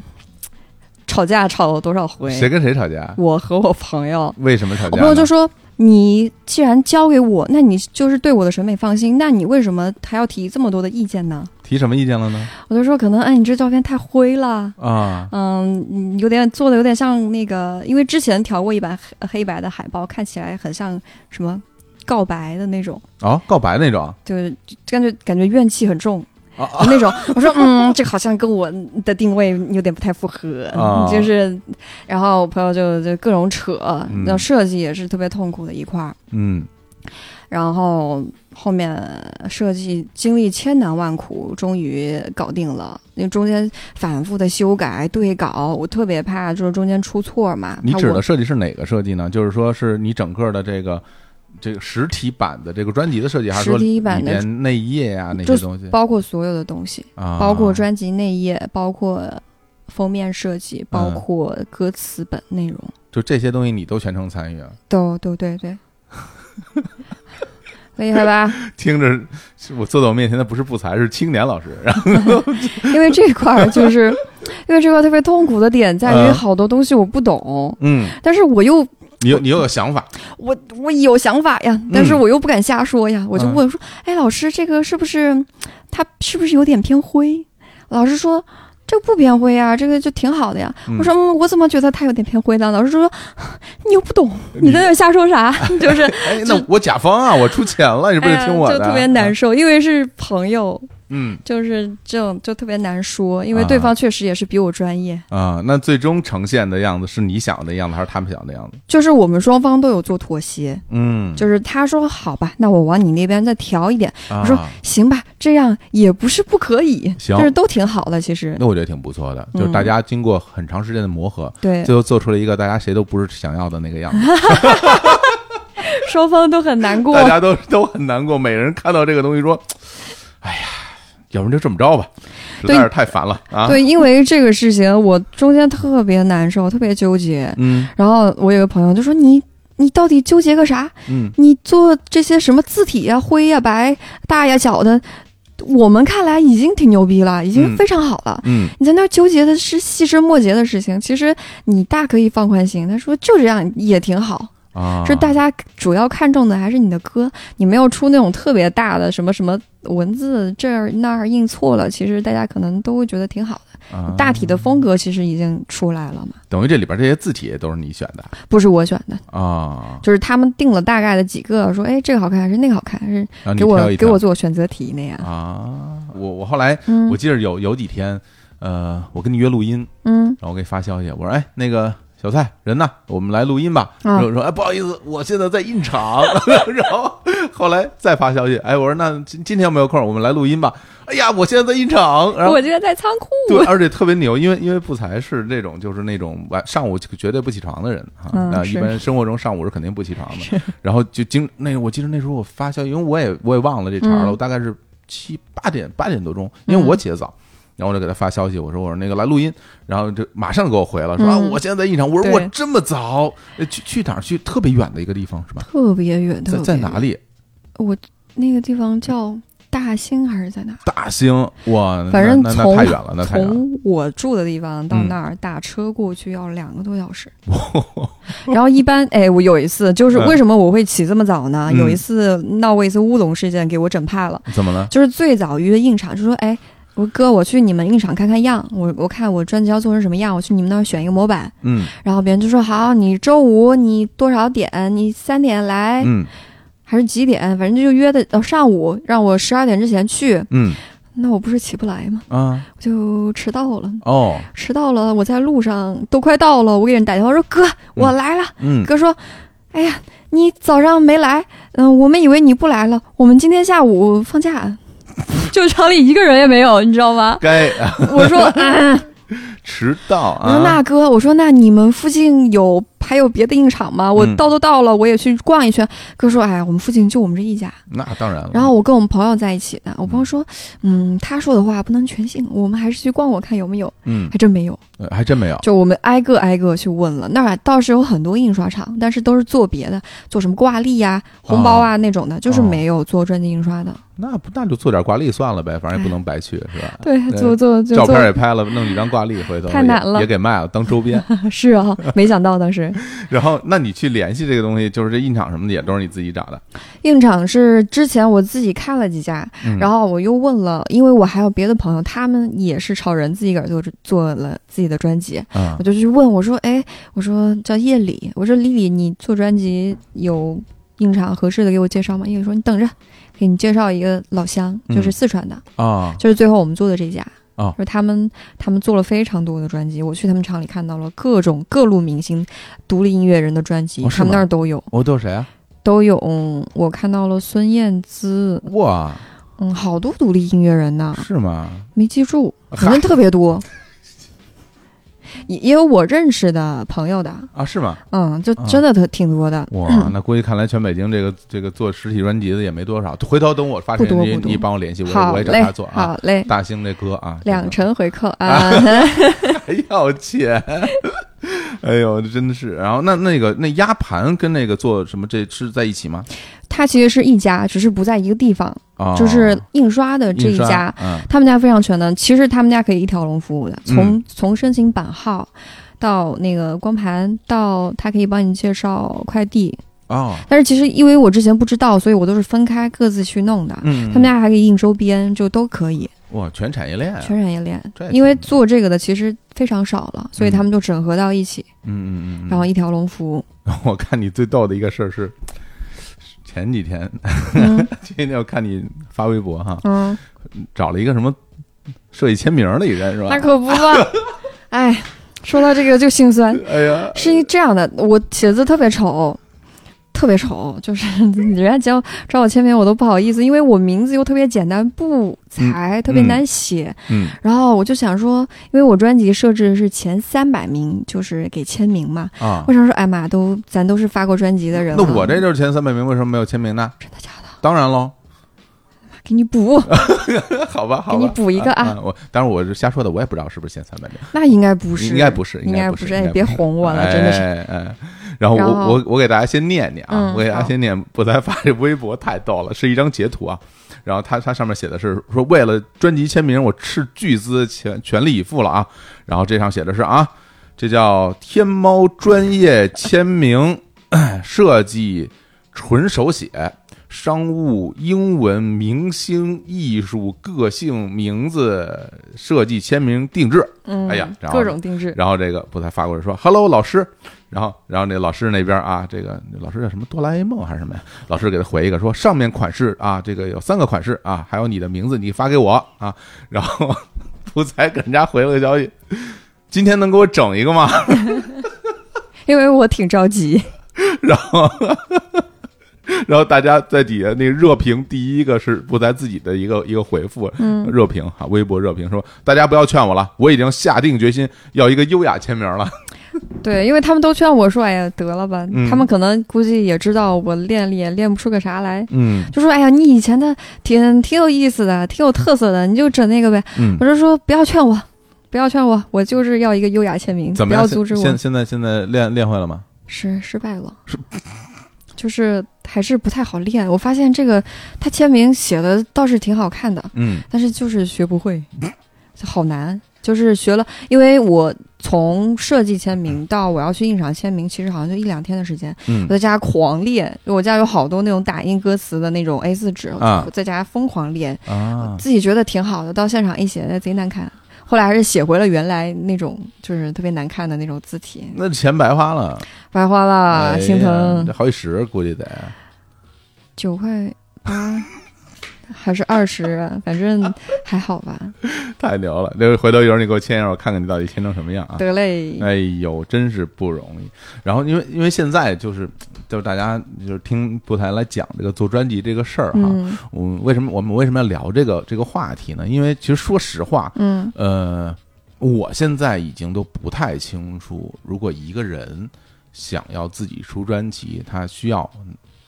吵架吵了多少回。谁跟谁吵架？我和我朋友，为什么吵架呢？我朋友就说：“你既然交给我，那你就是对我的审美放心，那你为什么还要提这么多的意见呢提什么意见了呢？？”我就说：“可能哎，你这照片太灰了。”啊，嗯，嗯有点做的有点像那个，因为之前调过一版黑黑白的海报，看起来很像什么告白的那种，哦，告白那种就是感觉感觉怨气很重，那种，我说嗯，这好像跟我的定位有点不太符合，啊就是，然后我朋友就就各种扯，嗯然后设计也是特别痛苦的一块儿，嗯然后后面设计经历千难万苦，终于搞定了。因为中间反复的修改对稿，我特别怕就是中间出错嘛。你指的设计是哪个设计呢？就是说是你整个的这个这个实体版的这个专辑的设计，还是说实体版的里面内页啊那些东西包括所有的东西，啊？包括专辑内页，包括封面设计，包嗯括歌词本内容。就这些东西你都全程参与啊？都都对对，厉害吧？听着，我坐在我面前的不是不才，是青年老师。然后 因为这块儿就是，因为这块特别痛苦的点在于嗯好多东西我不懂，嗯，但是我又你有你有个想法，我我有想法呀，但是我又不敢瞎说呀，我就问说，哎，老师，这个是不是它是不是有点偏灰？老师说。这个不偏灰呀，这个就挺好的呀。嗯我说，嗯，我怎么觉得它有点偏灰呢？老师说，你又不懂，你在那瞎说啥？就是哎，那我甲方啊，我出钱了，你不得听我的？就特别难受，因为是朋友，嗯。就是这种就特别难说，因为对方确实也是比我专业。啊，那最终呈现的样子是你想的样子，还是他们想的样子？就是我们双方都有做妥协，嗯，就是他说好吧，那我往你那边再调一点，啊。我说行吧，这样也不是不可以，行。就是都挺好的，其实。那我觉得挺不错的，就是嗯大家经过很长时间的磨合，对。最后做出了一个大家谁都不是想要的那个样子，双方都很难过。大。家都都很难过，每人看到这个东西说：“哎呀，要不然就这么着吧，实在是太烦了啊。”对，因为这个事情，我中间特别难受，特别纠结。嗯然后我有个朋友就说：“你你到底纠结个啥？嗯你做这些什么字体呀、灰呀、白、大呀、小的，我们看来已经挺牛逼了，已经嗯非常好了。嗯你在那儿纠结的是细枝末节的事情，其实你大可以放宽心。他说就这样也挺好，啊，是大家主要看重的还是你的歌，你没有出那种特别大的什么什么文字这儿那儿印错了，其实大家可能都会觉得挺好的。啊大体的风格其实已经出来了嘛，等于这里边这些字体都是你选的不是我选的，啊，就是他们定了大概的几个，说哎这个好看还是那个好看，还是给我给我做选择题那样。啊。我我后来嗯我记得有有几天，呃，我跟你约录音，嗯然后我给你发消息，我说哎那个。小蔡人呢？我们来录音吧。啊然后说哎，不好意思，我现在在印厂。然后后来再发消息，哎，我说那今今天有没有空？我们来录音吧。哎呀，我现在在印厂。然后我现在在仓库。对，而且特别牛，因为因为不才是这种就是那种晚上午绝对不起床的人啊。那、一般生活中上午是肯定不起床的。然后就经那个，我记得那时候我发消息，因为我也我也忘了这茬了，嗯我大概是七八点八点多钟，因为我起得早。然后我就给他发消息，我说我说那个来录音，然后就马上给我回了，说、嗯啊我现在在印场，我说我这么早，呃去去哪儿？去特别远的一个地方是吧？特别远，特在在哪？里？我那个地方叫大兴还是在哪？大兴我，反正从太远了，那太远了。从我住的地方到嗯那儿打车过去要两个多小时。然后一般，哎，我有一次就是嗯为什么我会起这么早呢？嗯有一次闹过一次乌龙事件，给我整怕了。怎么了？就是最早约印场，就说，哎，我说哥，我去你们印场看看样，我我看我专辑要做成什么样，我去你们那儿选一个模板。嗯然后别人就说好，你周五你多少点？你三点来、嗯还是几点？反正就约的呃上午，让我十二点之前去。嗯那我不是起不来吗？啊我就迟到了。哦迟到了，我在路上都快到了，我给人打电话说哥，我来了。嗯哥说，哎呀，你早上没来，嗯、我们以为你不来了，我们今天下午放假，就厂里一个人也没有，你知道吗？该 我说，嗯，迟到我说啊那哥，我说那你们附近有还有别的印厂吗？我嗯到都到了，我也去逛一圈。哥说，哎呀，我们附近就我们这一家。那当然了。然后我跟我们朋友在一起的，我朋友说，嗯，他说的话不能全信，我们还是去逛逛看有没有，嗯还真没有。呃还真没有就我们挨个挨个去问了，那儿倒是有很多印刷厂，但是都是做别的，做什么挂历呀、红包啊那种的，就是没有做专辑印刷的。那不那就做点挂历算了呗，反正也不能白去是吧？对，对做做就照片也拍了，弄几张挂历，回头也太难了也给卖了当周边。是啊，没想到当时 然后，那你去联系这个东西，就是这印厂什么的也都是你自己找的。印厂是之前我自己看了几家，嗯然后我又问了，因为我还有别的朋友，他们也是超人，自己个儿做做了自己的专辑，啊我就去问我说，哎，我说叫叶里，我说李李，你做专辑有印厂合适的给我介绍吗？叶里说你等着，给你介绍一个老乡，就是嗯四川的。啊就是最后我们做的这家。哦就是他们他们做了非常多的专辑，我去他们厂里看到了各种各路明星、独立音乐人的专辑，哦他们那儿都有，我都有谁啊？都有。嗯我看到了孙燕姿，哇，嗯，好多独立音乐人呢，是吗？没记住，反正特别多。也也有我认识的朋友的，啊，是吗？嗯，就啊真的特挺多的。哇，那估计看来全北京这个这个做实体专辑的也没多少。回头等我发现你你帮我联系，我我也找他做，啊。好嘞，大兴这哥啊，两成回扣啊！还要钱，哎呦，真的是。然后那那个那压盘跟那个做什么这是在一起吗？它其实是一家，只是不在一个地方，啊，就是印刷的这一家，嗯他们家非常全能，其实他们家可以一条龙服务的，从、嗯从申请版号到那个光盘，到他可以帮你介绍快递。哦，但是其实因为我之前不知道，所以我都是分开各自去弄的。嗯，他们家还可以印周边，就都可以哇，全产业链啊，全产业链。因为做这个的其实非常少了，所以他们就整合到一起，嗯嗯嗯嗯，然后一条龙服务。我看你最逗的一个事儿是，前几天嗯 前几天我看你发微博哈，嗯，找了一个什么设计签名的一人是吧那？可不嘛。哎，说到这个就心酸。哎呀，是这样的，我写字特别丑，特别丑，就是人家叫找我签名，我都不好意思，因为我名字又特别简单，不才、特别难写。嗯然后我就想说，因为我专辑设置是前三百名，就是给签名嘛。啊为什么说，哎妈，都咱都是发过专辑的人，那我这就是前三百名，为什么没有签名呢？真的假的？当然喽，给你补，好吧，好吧，给你补一个啊我当然我是瞎说的，我也不知道是不是前三百名，那应该不是，应该不是，应该不不是。哎，别哄我了，真的是。哎哎，然后我我我给大家先念念啊，嗯我给大家先念，不才发 这微博太逗了，是一张截图啊。然后他他上面写的是说，为了专辑签名，我斥巨资全全力以赴了啊。然后这上写的是啊，这叫天猫专业签名 设计纯手写。商务、英文、明星、艺术、个性、名字、设计、签名、定制，嗯，哎呀然后各种定制。然后这个不才发过来说：“Hello，老师。”然后，然后那老师那边啊，这个老师叫什么哆啦 A 梦还是什么呀？老师给他回一个说：“上面款式啊，这个有三个款式啊，还有你的名字，你发给我啊。”然后不才给人家回了个消息：“今天能给我整一个吗 因为我挺着急，？”然后，然后大家在底下那热评，第一个是不才自己的一个一个回复，嗯，热评哈，微博热评说：“大家不要劝我了，我已经下定决心要一个优雅签名了。对，因为他们都劝我说：“哎呀，得了吧。嗯他们可能估计也知道我练也练不出个啥来，嗯就说：“哎呀，你以前的挺挺有意思的，挺有特色的，你就整那个呗。”嗯我，就说：“不要劝我，不要劝我，我就是要一个优雅签名，不怎么样？要阻止我。现现在现在练练会了吗？是失败了，是就是还是不太好练。我发现这个他签名写的倒是挺好看的，嗯但是就是学不会，就好难。就是学了，因为我从设计签名到我要去印厂签名，其实好像就一两天的时间。嗯我在家狂练，我家有好多那种打印歌词的那种 A 四纸，啊我在家疯狂练，啊，自己觉得挺好的，到现场一写那贼难看。后来还是写回了原来那种就是特别难看的那种字体，那钱白花了，白花了，哎心疼这。好几十估计得。九块八还是二十，反正还好吧。太牛了！那回头一会儿你给我签一下，我看看你到底签成什么样啊？得嘞，哎呦，真是不容易。然后因为因为现在就是就是大家就是听布台来讲这个做专辑这个事儿哈，嗯我为什么我们为什么要聊这个这个话题呢？因为其实说实话，嗯呃，我现在已经都不太清楚，如果一个人想要自己出专辑，他需要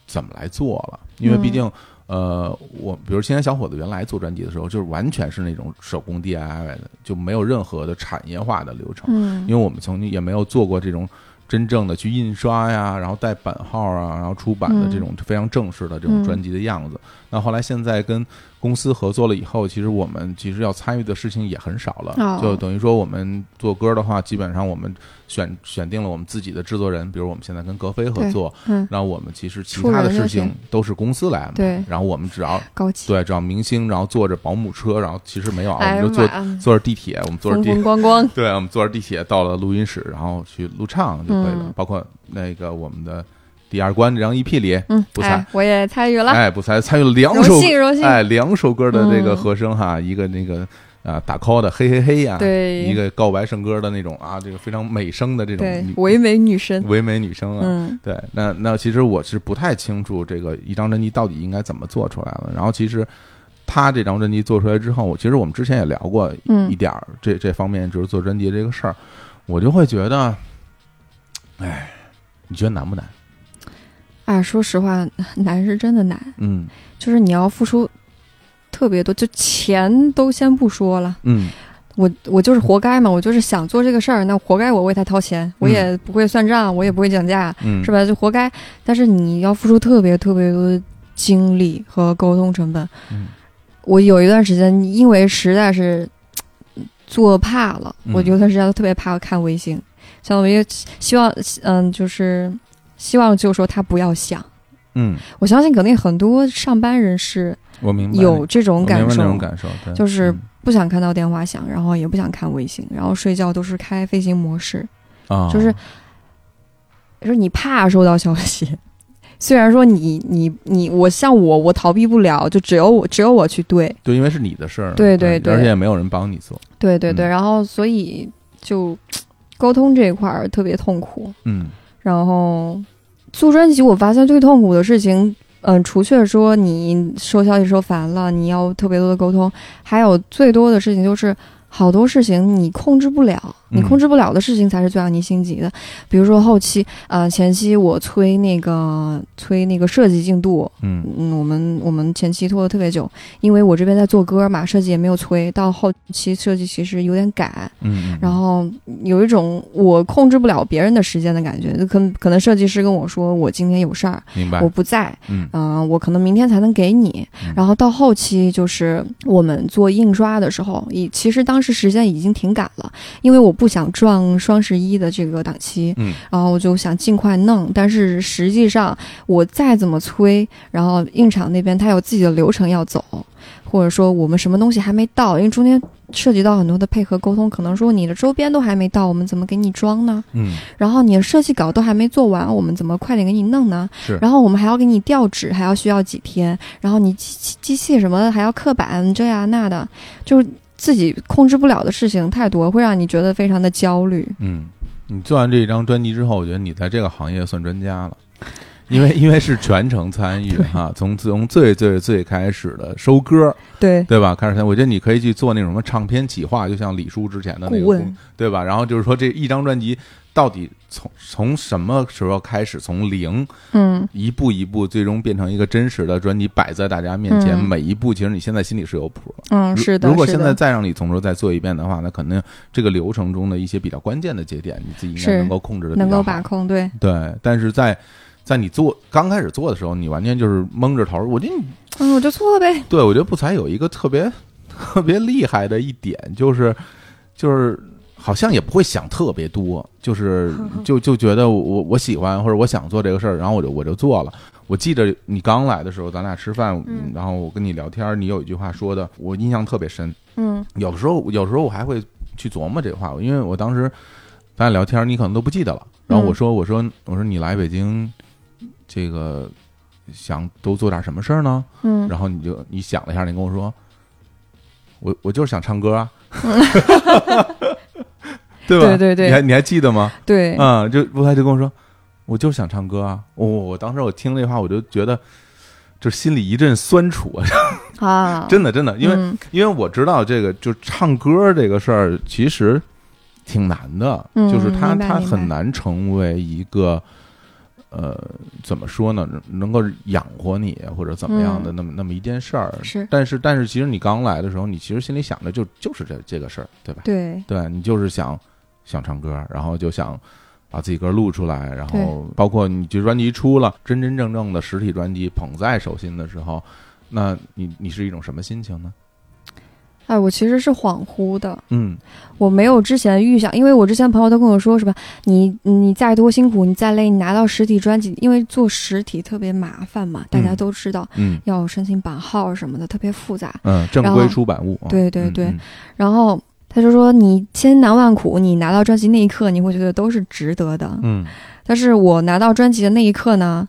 怎么来做了，因为毕竟。呃，我比如青年小伙子原来做专辑的时候，就是完全是那种手工 DIY 的，就没有任何的产业化的流程。嗯因为我们曾经也没有做过这种真正的去印刷呀，然后带版号啊，然后出版的这种非常正式的这种嗯专辑的样子。那后来现在跟公司合作了以后，其实我们其实要参与的事情也很少了，哦就等于说我们做歌的话，基本上我们选选定了我们自己的制作人，比如我们现在跟格飞合作，嗯，然后我们其实其他的事情都是公司来对然后我们只要。对只要明星，然后坐着保姆车，然后其实没有啊，我们就坐，坐着地铁，我们坐着地风光光。对，我们坐着地铁到了录音室，然后去录唱就可以了。嗯包括那个我们的第二关这张 EP 里，嗯，不才哎，我也参与了，哎，不才参与了两荣首，幸荣幸。哎，两首歌的这个嗯和声哈，一个那个啊打 call 的嘿嘿嘿呀，对一个告白圣歌的那种啊，这个非常美声的这种对唯美女神。唯美女声啊。嗯对，那那其实我是不太清楚这个一张专辑到底应该怎么做出来了。然后其实他这张专辑做出来之后，我其实我们之前也聊过一嗯点儿这这方面，就是做专辑这个事儿，我就会觉得，哎，你觉得难不难？啊，说实话，难是真的难，嗯就是你要付出特别多，就钱都先不说了。嗯我我就是活该嘛，我就是想做这个事儿，那活该我为他掏钱，我也不会算账，我也不会讲价，嗯，是吧？就活该。但是你要付出特别特别多的精力和沟通成本。嗯我有一段时间，因为实在是做怕了，嗯我有段时间都特别怕看微信，相当于希望嗯，就是希望就是说他不要想。嗯，我相信肯定很多上班人士我明白。有这种感受，种感受，对。就是嗯。不想看到电话响，然后也不想看微信，然后睡觉都是开飞行模式，啊，就是就是你怕收到消息。虽然说你你你我像我我逃避不了，就只有我只有我去对。对，因为是你的事儿，对对对。而且也没有人帮你做，对对对，嗯。然后所以就 沟通这一块儿特别痛苦。嗯。然后做专辑，我发现最痛苦的事情，嗯、除却说你收消息收烦了，你要特别多的沟通，还有最多的事情就是好多事情你控制不了，你嗯控制不了的事情才是最让你心急的。比如说后期，呃，前期我催那个催那个设计进度，嗯。嗯，我们我们前期拖得特别久，因为我这边在做歌嘛，设计也没有催，到后期设计其实有点赶，嗯，然后有一种我控制不了别人的时间的感觉，就可可能设计师跟我说我今天有事儿，明白。我，不在，嗯。嗯、我可能明天才能给你。嗯。然后到后期就是我们做印刷的时候，以其实当时时间已经挺赶了，因为我不想撞双十一的这个档期，嗯然后我就想尽快弄。但是实际上我再怎么催，然后印厂那边他有自己的流程要走，或者说我们什么东西还没到，因为中间涉及到很多的配合沟通，可能说你的周边都还没到，我们怎么给你装呢？嗯然后你的设计稿都还没做完，我们怎么快点给你弄呢？是然后我们还要给你调纸，还要需要几天，然后你机器机器什么的还要刻板，这呀那的，就是自己控制不了的事情太多，会让你觉得非常的焦虑。嗯，你做完这一张专辑之后，我觉得你在这个行业算专家了。因为因为是全程参与哈，从从最最最开始的收歌，对，对吧？开始参与，我觉得你可以去做那种什么唱片企划，就像李叔之前的那个对吧？然后就是说这一张专辑到底从从什么时候开始，从零嗯一步一步，最终变成一个真实的专辑摆在大家面前，嗯每一步其实你现在心里是有谱的。嗯，是的。如果现在再让你从头再做一遍的话，那可能这个流程中的一些比较关键的节点，你自己应该能够控制的能够把控，对，对，但是在在你做刚开始做的时候，你完全就是蒙着头。我觉得你嗯，我就做呗。对我觉得不才有一个特别 特别厉害的一点，就是就是好像也不会想特别多，就是 就就觉得我我喜欢或者我想做这个事儿，然后我就我就做了。我记得你刚来的时候，咱俩吃饭，嗯然后我跟你聊天，你有一句话说的，我印象特别深。嗯有时候有时候我还会去琢磨这话，因为我当时咱俩聊天，你可能都不记得了。然后我说我说我说你来北京，这个想都做点什么事儿呢？嗯，然后你就你想了一下，你跟我说，我我就是想唱歌啊，对吧？对对对你还你还记得吗？对，啊、就不他就跟我说，我就是想唱歌啊。我、我当时我听这话，我就觉得。就心里一阵酸楚啊！啊，真的，真的，因为、嗯因为我知道这个，就唱歌这个事儿，其实挺难的，嗯就是它它明白明白很难成为一个呃，怎么说呢，能够养活你或者怎么样的那么、那么一件事儿。嗯是但是但是，其实你刚来的时候，你其实心里想的就就是这这个事儿，对吧？对，对你就是想想唱歌，然后就想把自己歌录出来，然后包括你这专辑出了，真真正正的实体专辑捧在手心的时候，那你你是一种什么心情呢？哎，我其实是恍惚的，嗯。我没有之前预想，因为我之前朋友都跟我说，是吧？你你再多辛苦，你再累，你拿到实体专辑，因为做实体特别麻烦嘛，大家嗯。都知道，嗯。要申请版号什么的，特别复杂。嗯，正规出版物，啊。对对对嗯。然后他就说，你千难万苦，你拿到专辑那一刻，你会觉得都是值得的。嗯。但是我拿到专辑的那一刻呢，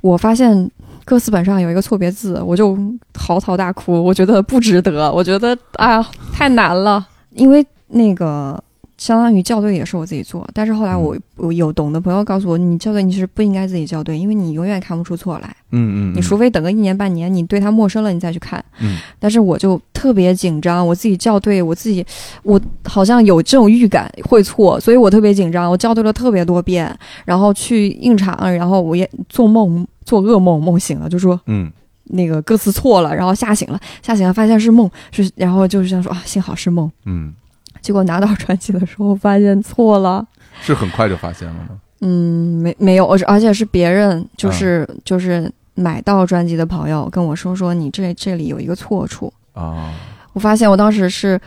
我发现歌词本上有一个错别字，我就嚎啕大哭，我觉得不值得，我觉得哎呀太难了，因为那个。相当于校对也是我自己做，但是后来我我有懂的朋友告诉我，你校对你是不应该自己校对，因为你永远看不出错来，嗯嗯，你除非等个一年半年，你对它陌生了，你再去看。嗯但是我就特别紧张，我自己校对，我自己，我好像有这种预感会错，所以我特别紧张，我校对了特别多遍，然后去应场，然后我也做梦，做噩梦，梦醒了，就说嗯。那个歌词错了，然后吓醒了，吓醒了发现是梦，是，然后就是想说啊，幸好是梦，嗯，结果拿到专辑的时候发现错了。是很快就发现了吗？嗯，没没有，而且是别人，啊就是、就是买到专辑的朋友跟我说说你这这里有一个错处，啊，我发现我当时是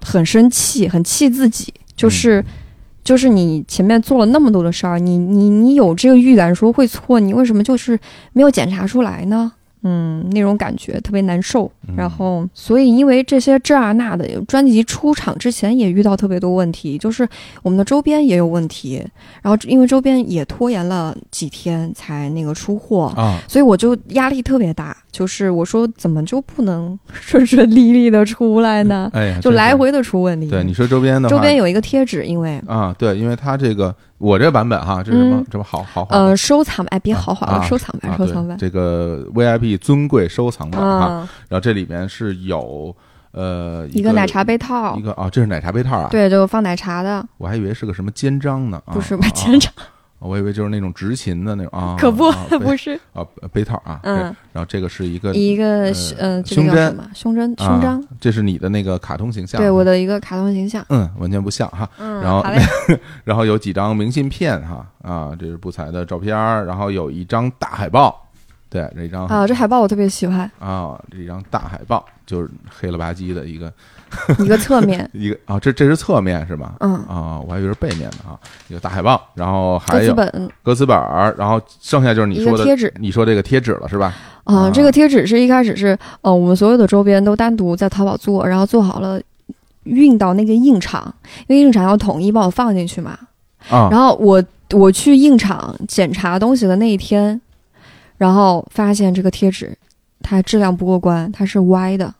很生气，很气自己，嗯就是、就是你前面做了那么多的事儿，你你你有这个预感说会错，你为什么就是没有检查出来呢？嗯，那种感觉特别难受。嗯然后，所以因为这些这啊那的，专辑出厂之前也遇到特别多问题，就是我们的周边也有问题，然后因为周边也拖延了几天才那个出货，啊，所以我就压力特别大，就是我说怎么就不能 顺顺利利的出来呢？哎呀，就来。回的出问题。对，你说周边的话，周边有一个贴纸，因为啊，对，因为它这个我这版本哈，这是什么嗯？这不豪豪华呃收藏哎别豪华了，啊收藏版啊收藏版这个 VIP 尊贵收藏版哈，啊，然后这里面是有呃一个奶茶杯套一，个啊，这是奶茶杯套啊，对，就放奶茶的，我还以为是个什么肩章呢，啊不是啊吧？肩章啊我以为就是那种执勤的那种啊，可不啊 不是，啊杯套啊，嗯对然后这个是一个一个呃胸针个叫什么胸针啊胸章，这是你的那个卡通形象，对我的一个卡通形象。嗯完全不像哈，嗯，然后，然后有几张明信片哈啊，这是不才的照片儿，然后有一张大海报，对，这张啊，这海报我特别喜欢，啊，这张大海报就是黑了吧唧的一个 一个侧面，一个啊，这这是侧面是吧？嗯，啊，我还以为是背面呢啊，一个大海报，然后还歌词有本歌词本儿，然后剩下就是你一说的个贴纸。你说这个贴纸了是吧？啊、啊这个贴纸是一开始是，呃，我们所有的周边都单独在淘宝做，然后做好了，运到那个印厂，因为印厂要统一帮我放进去嘛。啊，然后我我去印厂检查东西的那一天，然后发现这个贴纸它质量不过关，它是歪的，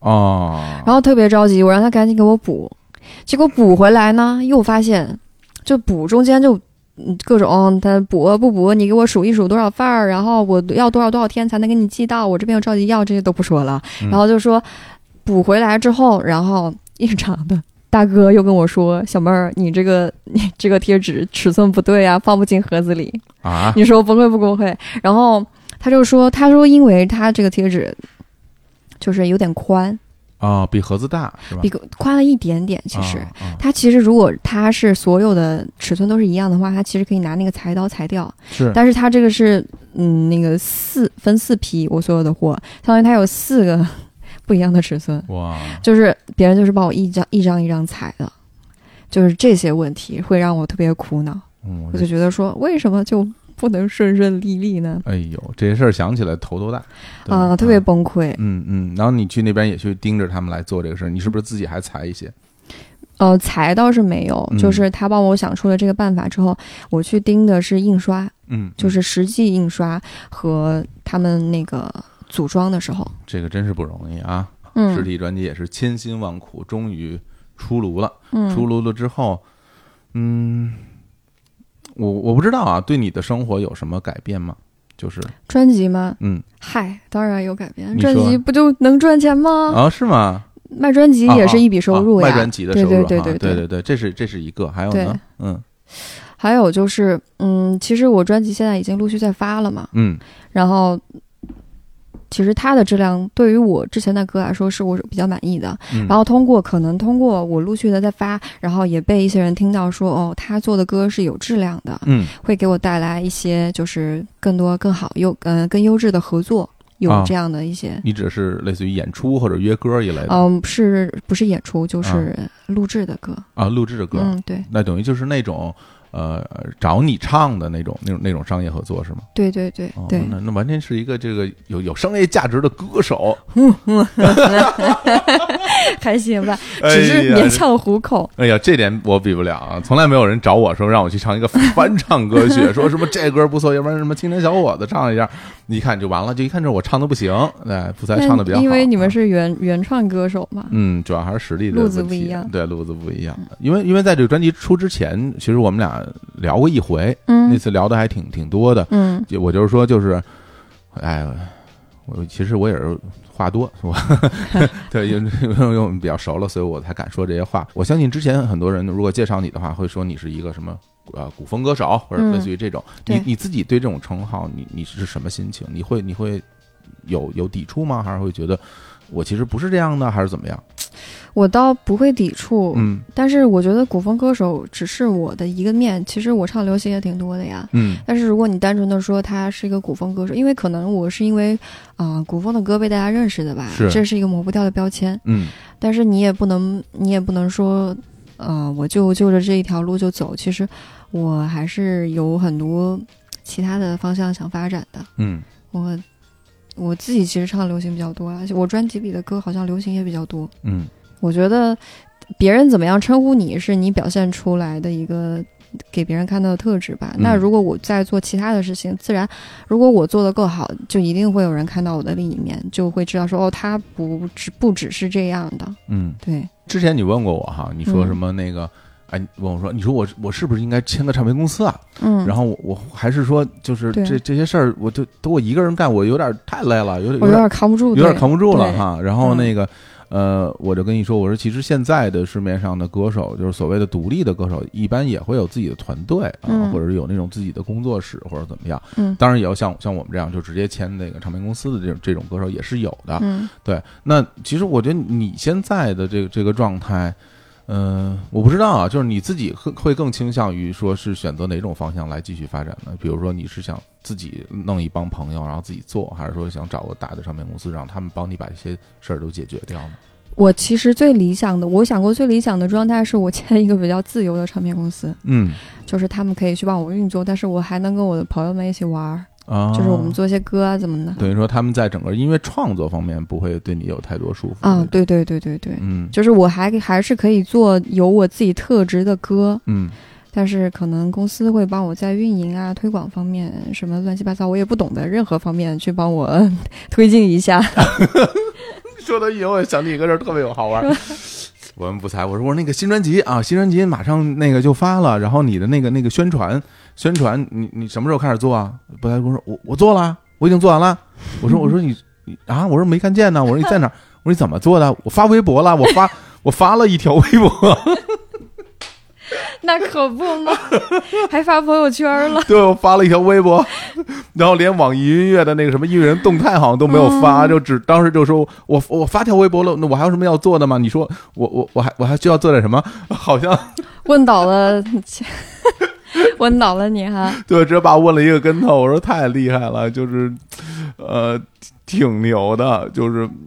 哦，然后特别着急，我让他赶紧给我补，结果补回来呢，又发现就补中间就。嗯各种他补啊不补，你给我数一数多少份儿，然后我要多少多少天才能给你寄到，我这边又着急要，这些都不说了。嗯然后就说补回来之后，然后异常的大哥又跟我说：“小妹儿，你这个你这个贴纸尺寸不对啊，放不进盒子里。啊，你说崩溃不崩溃？”然后他就说：“他说因为他这个贴纸就是有点宽，啊，比盒子大是吧？比宽了一点点。其实、它其实如果它是所有的尺寸都是一样的话，它其实可以拿那个裁刀裁掉。是但是它这个是嗯那个四分四批，我所有的货，相当于它有四个不一样的尺寸。”哇，就是别人就是帮我一张一张一张裁的，就是这些问题会让我特别苦恼，嗯，我就觉得说为什么就不能顺顺利利呢？哎呦，这些事儿想起来头都大啊，特别崩溃。嗯嗯，然后你去那边也去盯着他们来做这个事儿，你是不是自己还裁一些？呃，裁倒是没有，嗯就是他帮我想出了这个办法之后，我去盯的是印刷，嗯，就是实际印刷和他们那个组装的时候。这个真是不容易啊！实嗯体专辑也是千辛万苦，终于出炉了。出嗯，炉了之后，嗯，我我不知道啊，对你的生活有什么改变吗？就是，专辑吗？嗯，嗨，当然有改变。专辑不就能赚钱吗？啊，是吗？卖专辑也是一笔收入呀。啊卖专辑的收入对哈，对对对对对对，这是这是一个，还有呢，嗯还有就是，嗯，其实我专辑现在已经陆续在发了嘛，嗯然后其实它的质量对于我之前的歌来说是我比较满意的。嗯，然后通过可能通过我陆续的在发，然后也被一些人听到说，哦，他做的歌是有质量的，嗯。会给我带来一些就是更多更好优嗯、更优质的合作，有啊。这样的一些。你只是类似于演出或者约歌一类的？嗯，是不是演出就是录制的歌？啊，录制的歌，嗯，对，那等于就是那种呃找你唱的那种那种那种商业合作是吗？对对对哦，对，那那完全是一个这个有有商业价值的歌手，还行吧，哎只是勉强糊口。哎呀，这点我比不了啊！从来没有人找我说让我去唱一个翻唱歌曲，说什么这歌不错，要不然什么青年小伙子唱一下，你一看就完了，就一看这我唱的不行，哎，不才唱的比较好。因为你们啊是原原创歌手嘛。嗯，主要还是实力的路子不一样对，路子不一样。因为因为在这个专辑出之前，其实我们俩聊过一回，嗯那嗯次聊的还挺挺多的。嗯就我就是说，就是，哎，我其实我也是话多，我 对，因为因为我们比较熟了，所以我才敢说这些话。我相信之前很多人如果介绍你的话，会说你是一个什么呃古风歌手，或者嗯类似于这种。你你自己对这种称号，你你是什么心情？你会你会有有抵触吗？还是会觉得我其实不是这样的，还是怎么样？我倒不会抵触，嗯但是我觉得古风歌手只是我的一个面，其实我唱流行也挺多的呀。嗯但是如果你单纯的说他是一个古风歌手，因为可能我是因为啊、古风的歌被大家认识的吧，是这是一个抹不掉的标签。嗯但是你也不能，你也不能说，呃，我就就着这一条路就走。其实我还是有很多其他的方向想发展的。嗯我我自己其实唱流行比较多啊，我专辑里的歌好像流行也比较多。嗯我觉得别人怎么样称呼你是你表现出来的一个给别人看到的特质吧。嗯那如果我在做其他的事情，自然如果我做的够好，就一定会有人看到我的另一面，就会知道说哦，他不只不只是这样的。嗯。对，之前你问过我哈，你说嗯什么那个？哎，你问我说，你说我我是不是应该签个唱片公司啊？嗯，然后我我还是说，就是这这些事儿，我就都我一个人干，我有点太累了，有点有点扛不住，有点扛不住了哈。然后嗯。那个呃，我就跟你说，我说其实现在的市面上的歌手，就是所谓的独立的歌手，一般也会有自己的团队啊，嗯。或者是有那种自己的工作室或者怎么样。嗯。当然也要像像我们这样就直接签那个唱片公司的这种这种歌手也是有的。嗯。对，那其实我觉得你现在的这个这个状态，嗯、我不知道啊，就是你自己会会更倾向于说是选择哪种方向来继续发展呢？比如说你是想自己弄一帮朋友，然后自己做，还是说想找个大的唱片公司，让他们帮你把这些事儿都解决掉呢？我其实最理想的，我想过最理想的状态是我签一个比较自由的唱片公司，嗯就是他们可以去帮我运作，但是我还能跟我的朋友们一起玩儿，啊，就是我们做一些歌啊怎么的。等于说他们在整个音乐创作方面不会对你有太多束缚啊，，对对对对对，嗯就是我还还是可以做有我自己特质的歌，嗯但是可能公司会帮我在运营啊、推广方面什么乱七八糟，我也不懂的任何方面去帮我 推进一下。说到以后，我想起一个事儿特别有好玩儿。我们不才，我说我说那个新专辑啊，新专辑马上那个就发了，然后你的那个那个宣传宣传，你你什么时候开始做啊？不太跟我说我我做了，我已经做完了。我说我说你你啊，我说没看见呢，我说你在哪？我说你怎么做的？我发微博了，我发 我发了一条微博，那可不嘛，还发朋友圈了。对我发了一条微博，然后连网易音乐的那个什么音乐人动态好像都没有发，嗯就只当时就说我我发条微博了，那我还有什么要做的吗？你说我我我还我还需要做点什么？好像问倒了，问倒了你哈。对，这把我问了一个跟头，我说太厉害了，就是呃挺牛的，就是。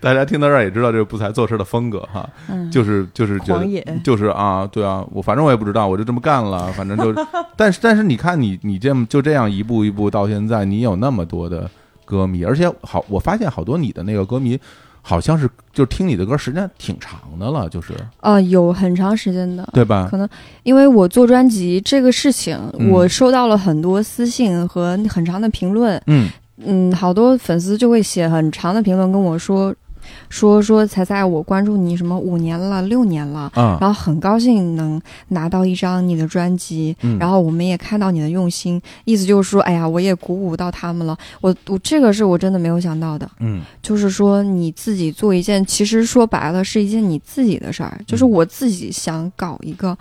大家听到这儿也知道这个不才做事的风格哈，嗯，就是就是觉得。就是啊，对啊，我反正我也不知道，我就这么干了，反正就，但是但是你看你你这么就这样一步一步到现在，你有那么多的歌迷，而且好，我发现好多你的那个歌迷好像是就听你的歌时间挺长的了，就是啊、有很长时间的。对吧？可能因为我做专辑这个事情，嗯我收到了很多私信和很长的评论。嗯嗯，好多粉丝就会写很长的评论跟我说，说说才在我关注你什么五年了、六年了，嗯，然后很高兴能拿到一张你的专辑，嗯。然后我们也看到你的用心，意思就是说，哎呀，我也鼓舞到他们了。我我这个是我真的没有想到的，嗯。就是说你自己做一件，其实说白了是一件你自己的事儿，就是我自己想搞一个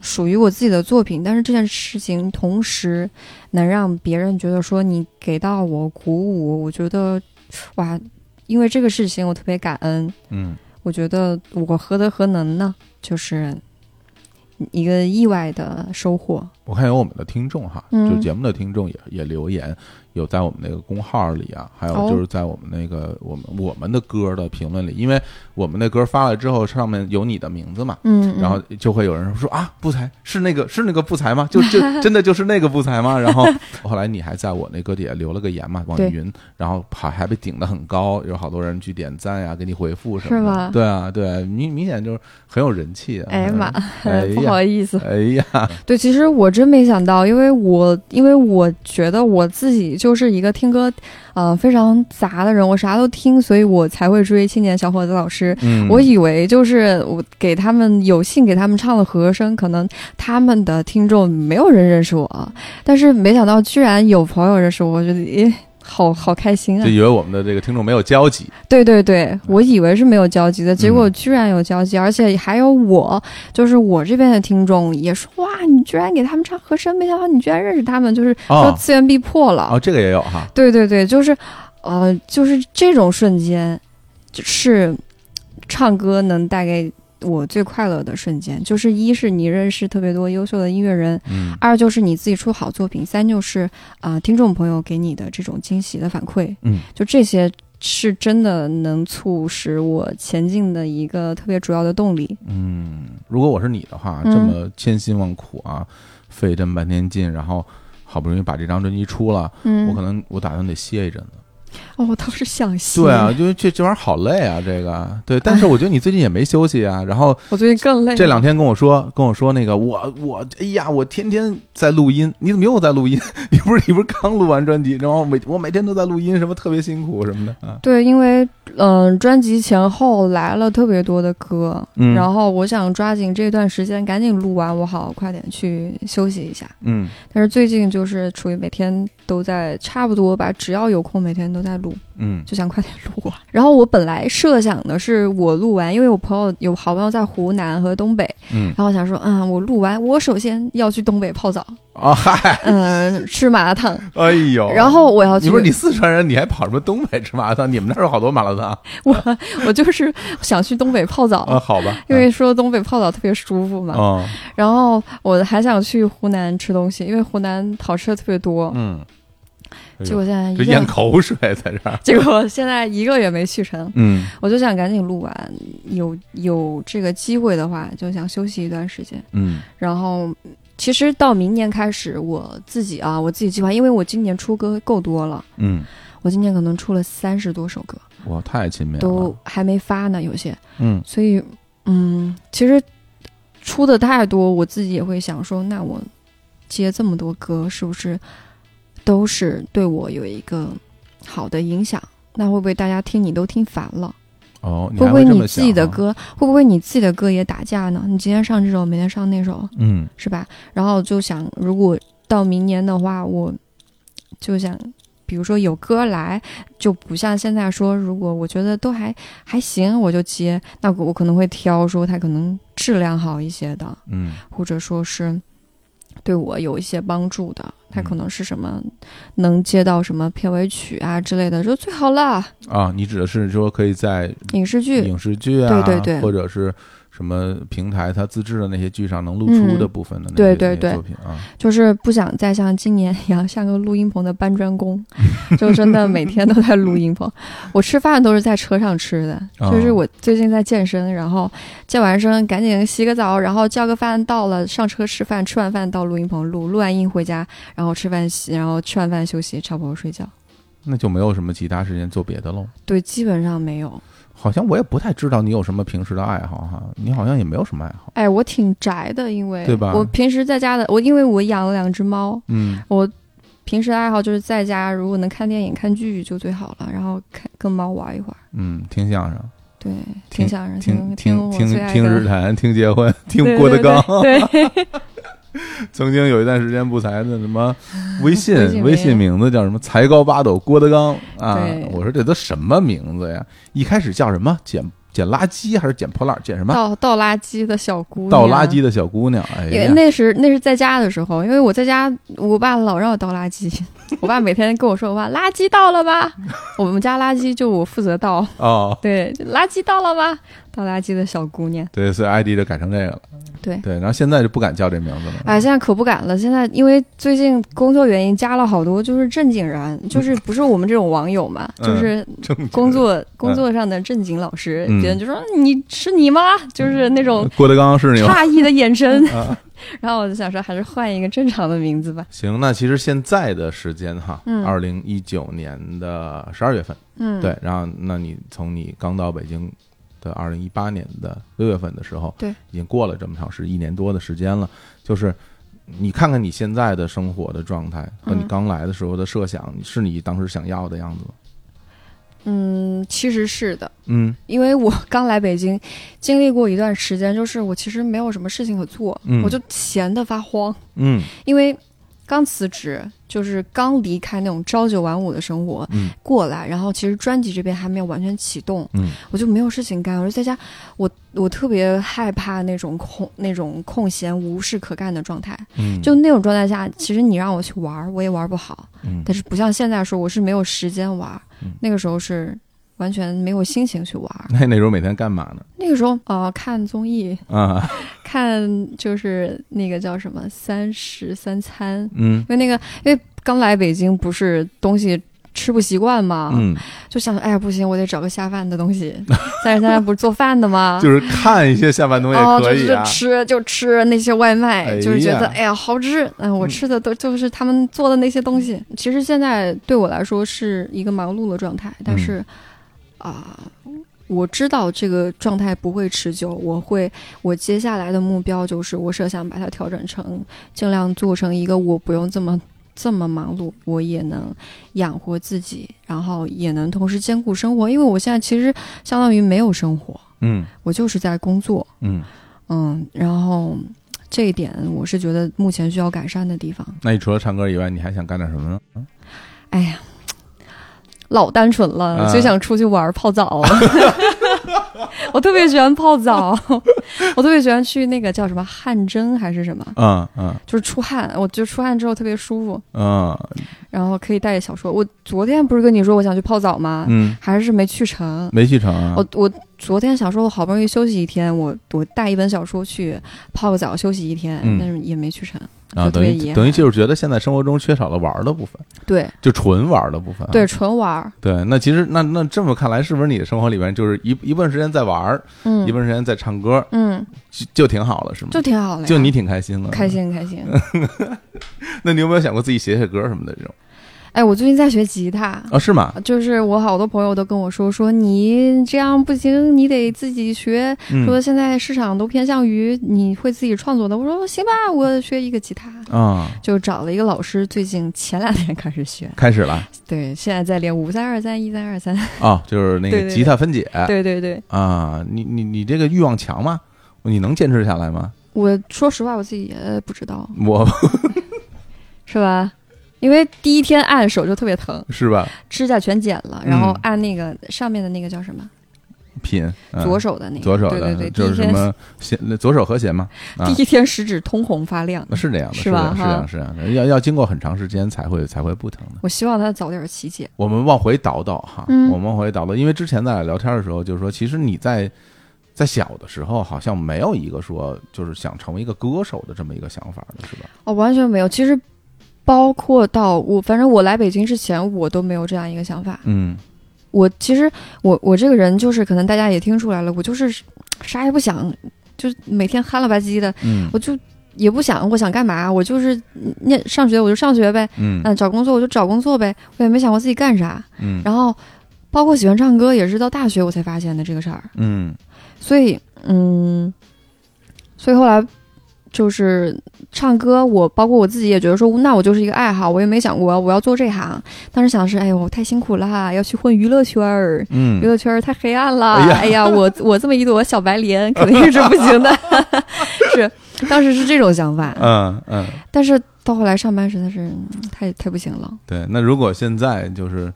属于我自己的作品，但是这件事情同时能让别人觉得说你给到我鼓舞，我觉得哇，因为这个事情我特别感恩，嗯我觉得我何德何能呢？就是一个意外的收获。我看有我们的听众哈，嗯就节目的听众也也留言，有在我们那个公号里啊，还有哦就是在我们那个我们我们的歌的评论里，因为我们那歌发了之后，上面有你的名字嘛，嗯，然后就会有人说啊，不才是那个是那个不才吗？就就真的就是那个不才吗？然后后来你还在我那歌底下留了个言嘛，网易云，然后还还被顶得很高，有好多人去点赞呀，给你回复什么的。是吧对啊，对，明明显就是很有人气啊。哎呀妈，哎 不好意思。哎呀，对，其实我真没想到，因为我因为我觉得我自己就是一个听歌，呃，非常杂的人，我啥都听，所以我才会追青年小伙子老师。嗯，我以为就是我给他们有幸给他们唱了和声，可能他们的听众没有人认识我，但是没想到居然有朋友认识我，我觉得诶，好好开心啊就！以为我们的这个听众没有交集，对对对，我以为是没有交集的，结果居然有交集，而且还有我，就是我这边的听众也说哇，你居然给他们唱和声，没想到你居然认识他们，就是说哦次元壁破了。哦，这个也有哈，对对对，就是，呃，就是这种瞬间，就是唱歌能带给我最快乐的瞬间。就是一是你认识特别多优秀的音乐人，嗯二就是你自己出好作品，三就是啊、听众朋友给你的这种惊喜的反馈。嗯，就这些是真的能促使我前进的一个特别主要的动力。嗯，如果我是你的话，嗯这么千辛万苦啊，费这么半天劲，然后好不容易把这张专辑出了，嗯，我可能我打算得歇一阵子。哦，我倒是想 歇。对啊，，因为这这玩意儿好累啊，这个对。但是我觉得你最近也没休息啊，然后 我最近更累。这两天跟我说跟我说那个我我哎呀，我天天在录音，你怎么又在录音？你不是你不是刚录完专辑，然后每我每天都在录音，什么特别辛苦什么的啊？对，因为嗯、呃专辑前后来了特别多的歌，嗯然后我想抓紧这段时间赶紧录完，我好快点去休息一下。嗯但是最近就是处于每天都在差不多吧，只要有空每天都在录，嗯就想快点录完。然后我本来设想的是我录完，因为我朋友有好朋友在湖南和东北，嗯然后我想说，嗯，我录完，我首先要去东北泡澡，啊嗨，嗯，吃麻辣烫，哎呦，然后我要去，你不是你四川人，你还跑什么东北吃麻辣烫？你们那儿有好多麻辣烫 我我就是想去东北泡澡。啊？好吧，因为说东北泡澡特别舒服嘛，嗯然后我还想去湖南吃东西，因为湖南好吃的特别多。嗯，结果现在就咽，口水在这儿，结果现在一个也 没去成，嗯。我就想赶紧录完，有有这个机会的话，就想休息一段时间。嗯。然后，其实到明年开始，我自己啊，我自己计划，因为我今年出歌够多了，嗯，我今年可能出了三十多首歌，哇，太亲民了，都还没发呢，有些。嗯。所以，嗯，其实出的太多，我自己也会想说，那我接这么多歌，是不是都是对我有一个好的影响？那会不会大家听你都听烦了？哦，你会不会你自己的？歌，会不会你自己的歌也打架呢？你今天上这首，明天上那首，嗯是吧？然后就想，如果到明年的话，我就想比如说有歌来，就不像现在说，如果我觉得都还还行，我就接。那我可能会挑说它可能质量好一些的，嗯或者说是对我有一些帮助的。他可嗯能是什么能接到什么片尾曲啊之类的，就最好了。啊，你指的是说可以在影视剧影视剧啊，对对对或者是什么平台他自制的那些剧上能露出的部分的那些、对对对那些作品啊，就是不想再像今年一样像个录音棚的搬砖工，就真的每天都在录音棚。我吃饭都是在车上吃的，哦就是我最近在健身，然后健完身赶紧洗个澡，然后叫个饭到了上车吃饭，吃完饭到录音棚录，录完音回家，然后吃饭洗，然后吃完饭休息，差不多睡觉。那就没有什么其他时间做别的喽。对，基本上没有。好像我也不太知道你有什么平时的爱好哈，你好像也没有什么爱好。哎，我挺宅的，因为对吧我平时在家的，我因为我养了两只猫，嗯，我平时的爱好就是在家，如果能看电影、看剧就最好了，然后看跟猫玩一会儿。嗯，听相声，对，听听相声，听听听听日坛，听结婚，听郭德纲。对对对 曾经有一段时间不才的什么 微信微信名字叫什么才高八斗郭德纲啊！我说这都什么名字呀？一开始叫什么捡捡垃圾还是捡破烂？捡什么？倒倒垃圾的小姑娘，倒垃圾的小姑娘。哎呀，那是那是在家的时候，因为我在家，我爸老让我倒垃圾，我爸每天跟我说：“我爸垃圾倒了吧？”我们家垃圾就我负责倒，哦，对，垃圾倒了吧？倒垃圾的小姑娘，对，所以 ID 就改成这个了。对对，然后现在就不敢叫这名字了。哎，现在可不敢了。现在因为最近工作原因加了好多，就是正经人，就是 不是我们这种网友嘛，嗯就是正工作工作上的正经老师，嗯别人就说你是你吗？就是那种郭德纲是？诧异的眼神。啊，然后我就想说，还是换一个正常的名字吧。行，那其实现在的时间哈，嗯二零一九年的十二月份，嗯，对，然后那你从你刚到北京的二零一八年的六月份的时候，对，已经过了这么长时一年多的时间了，就是你看看你现在的生活的状态和你嗯。刚来的时候的设想，是你当时想要的样子吗？嗯，其实是的，嗯。因为我刚来北京，经历过一段时间，就是我其实没有什么事情可做，嗯。我就闲得发慌，嗯。因为刚辞职，就是刚离开那种朝九晚五的生活嗯过来，然后其实专辑这边还没有完全启动，嗯我就没有事情干，我就在家，我我特别害怕那种空那种空闲无事可干的状态，嗯，就那种状态下，其实你让我去玩儿，我也玩不好。嗯但是不像现在说我是没有时间玩那个时候是完全没有心情去玩儿。那那时候每天干嘛呢？那个时候呃看综艺，啊，看就是那个叫什么《三十三餐》，嗯因为那个因为刚来北京不是东西。吃不习惯嘛，嗯，就想哎呀不行，我得找个下饭的东西。但是现在不是做饭的吗？就是看一些下饭东西哦，也可以啊就就。吃就吃那些外卖，哎就是觉得哎呀好吃，嗯、我嗯吃的都就是他们做的那些东西。其实现在对我来说是一个忙碌的状态，嗯但是啊、我知道这个状态不会持久，我会我接下来的目标就是我设想把它调整成尽量做成一个我不用这么。这么忙碌，我也能养活自己，然后也能同时兼顾生活。因为我现在其实相当于没有生活，嗯我就是在工作。嗯，嗯，然后这一点我是觉得目前需要改善的地方。那你除了唱歌以外，你还想干点什么呢？哎呀，老单纯了，啊就想出去玩泡澡。我特别喜欢泡澡，我特别喜欢去那个叫什么汗蒸还是什么，嗯嗯就是出汗，我觉得出汗之后特别舒服，嗯然后可以带小说。我昨天不是跟你说我想去泡澡吗？嗯，还是没去成。没去成啊。我我昨天想说，我好不容易休息一天，我我带一本小说去泡个澡休息一天，嗯但是也没去成。啊，等于等于就是觉得现在生活中缺少了玩的部分，对就纯玩的部分、啊。对，纯玩，对，那其实那那这么看来，是不是你的生活里面就是一一部分时间在玩儿，嗯一部分时间在唱歌，嗯，就就挺好了，是吗？就挺好了，就你挺开心的，开。心开心。那你有没有想过自己写写歌什么的这种？哎，我最近在学吉他。哦，是吗？就是我好多朋友都跟我说，说你这样不行，你得自己学。嗯说现在市场都偏向于你会自己创作的。我说行吧，我学一个吉他，啊，就找了一个老师，最近前两天开始学。开始了对，现在在练五三二三一三二三。啊，就是那个吉他分解对对对，啊。你你你这个欲望强吗？你能坚持下来吗？我说实话，我自己也不知道，我 是吧？因为第一天按手就特别疼，是吧？指甲全剪了，然后嗯按那个上面的那个叫什么？品嗯左手的那个，左手的，对对对，就是什么弦左手和弦嘛，啊第一天食指通红发亮。是这样的，是吧，是这样，是这样的，要要经过很长时间才会才会不疼的。我希望他早点起解。我们往回倒倒哈，嗯我们往回倒倒，因为之前咱俩聊天的时候，就是说，其实你在在小的时候，好像没有一个说就是想成为一个歌手的这么一个想法的，是吧？哦，完全没有。其实，包括到我，反正我来北京之前，我都没有这样一个想法。嗯我其实我我这个人就是，可能大家也听出来了，我就是啥也不想，就每天憨了吧唧的，嗯我就也不想我想干嘛，我就是念上学我就上学呗，嗯嗯，找工作我就找工作呗，我也没想过自己干啥。嗯然后，包括喜欢唱歌也是到大学我才发现的这个事儿。嗯所以，嗯，所以后来就是唱歌，我包括我自己也觉得说，那我就是一个爱好，我也没想过我要做这行。当时想的是，哎呦，太辛苦啦，要去混娱乐圈儿，嗯娱乐圈儿太黑暗了。哎呀哎呀，我我这么一朵小白莲，肯定是不行的。是，当时是这种想法，嗯嗯，但是到后来上班实在是嗯太太不行了。对。那如果现在就是，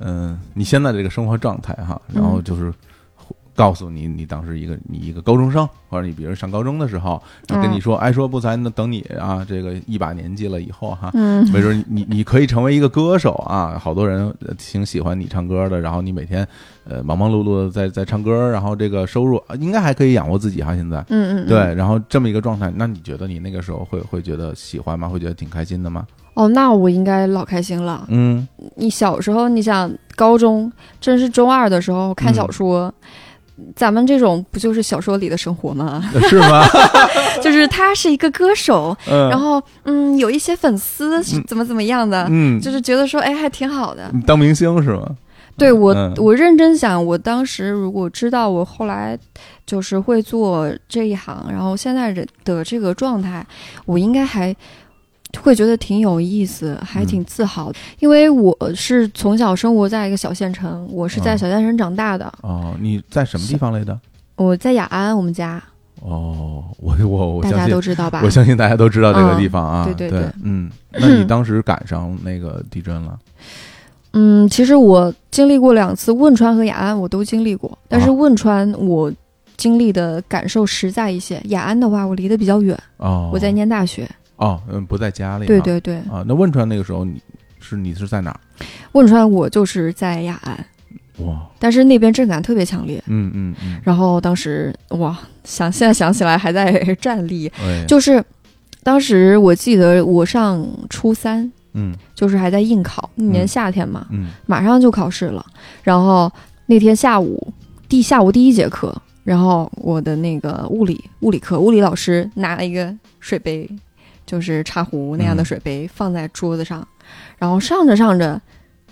嗯、你现在这个生活状态哈，然后嗯就是。告诉你，你当时一个你一个高中生，或者你比如上高中的时候，然后跟你嗯说，爱说不才，那等你啊，这个一把年纪了以后哈，嗯没准你你可以成为一个歌手啊，好多人呃挺喜欢你唱歌的，然后你每天呃忙忙碌碌的在在唱歌，然后这个收入呃应该还可以养活自己哈，现在嗯嗯，对，然后这么一个状态，那你觉得你那个时候会会觉得喜欢吗？会觉得挺开心的吗？哦，那我应该老开心了。嗯你小时候，你想高中，真是中二的时候看小说，咱们这种不就是小说里的生活吗？是吗？就是他是一个歌手，嗯，然后嗯，有一些粉丝怎么怎么样的，嗯，就是觉得说，哎，还挺好的。你当明星是吗？对我，嗯我认真想，我当时如果知道我后来就是会做这一行，然后现在的的这个状态，我应该还会觉得挺有意思，还挺自豪的。因为我是从小生活在一个小县城，我是在哦小县城长大的，哦，你在什么地方来的？我在雅安，我们家哦，我我我大家都知道吧我？相信大家都知道这个地方啊。嗯对对对嗯，那你当时赶上那个地震了？嗯，其实我经历过两次汶川和雅安，我都经历过，但是啊汶川我经历的感受实在一些，雅安的话我离得比较远，哦，我在念大学。哦，嗯，不在家里。对。对对，啊，那汶川那个时候你是你是在哪儿？汶川我就是在雅安，哇，但是那边震感特别强烈。嗯嗯嗯，然后当时哇，想现在想起来还在 站立，哎，就是当时我记得我上初三，嗯就是还在应考，那年嗯夏天嘛，嗯马上就考试了。然后那天下午第下午第一节课，然后我的那个物理物理课物理老师拿了一个水杯，就是茶壶那样的嗯水杯放在桌子上，然后上着上着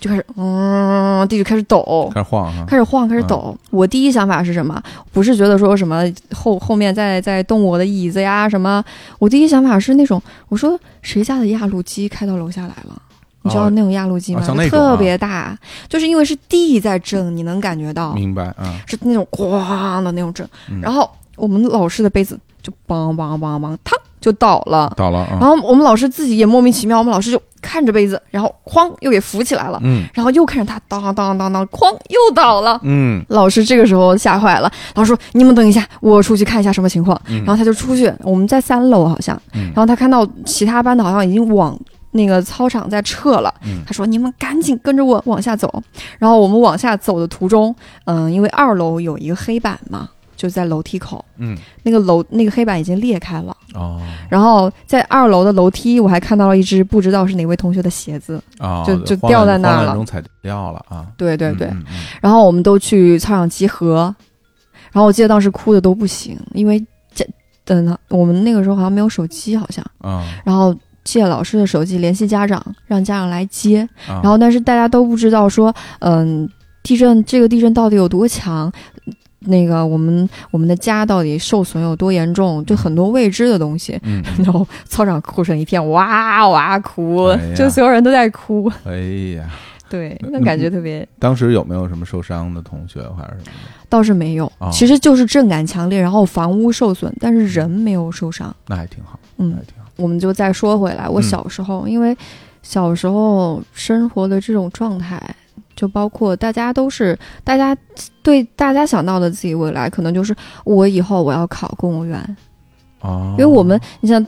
就开始嗯，地就开始抖，开始晃哈。开始晃，开始抖。我第一想法是什么？不是觉得说什么后后面在在动我的椅子呀什么。我第一想法是那种，我说谁家的压路机开到楼下来了？你知道哦那种压路机吗？特别大，就是因为是地在震，你能感觉到明白啊。是那种哐的那种震。嗯然后我们老师的杯子就梆梆梆梆，嘡就倒了。倒了啊。然后我们老师自己也莫名其妙，我们老师就看着杯子，然后哐又给扶起来了，嗯然后又看着他当当当当，哐又倒了。嗯老师这个时候吓坏了，老师说：“你们等一下，我出去看一下什么情况。嗯，然后他就出去，我们在三楼好像，嗯然后他看到其他班的好像已经往那个操场在撤了，嗯他说：“你们赶紧跟着我往下走。”然后我们往下走的途中，嗯，因为二楼有一个黑板嘛，就在楼梯口，嗯。那个楼那个黑板已经裂开了，哦。然后在二楼的楼梯，我还看到了一只不知道是哪位同学的鞋子，哦，就就掉在那儿了中踩掉了啊。对对对，嗯嗯然后我们都去操场集合，然后我记得当时哭的都不行，因为这等呢，我们那个时候好像没有手机，好像，嗯。啊然后借老师的手机联系家长，让家长来接，啊，然后但是大家都不知道说，嗯，地震这个地震到底有多强。那个我们我们的家到底受损有多严重，就很多未知的东西。嗯，然后操场哭成一片，哇哇哭，哎就所有人都在哭。哎呀，对，那感觉特别，当时有没有什么受伤的同学还是什么？倒是没有，哦其实就是震感强烈，然后房屋受损，但是人没有受伤。那还挺好，嗯还，挺好。我们就再说回来，我嗯小时候，因为小时候生活的这种状态，就包括大家都是大家对大家想到的自己未来，可能就是我以后我要考公务员，哦，因为我们你像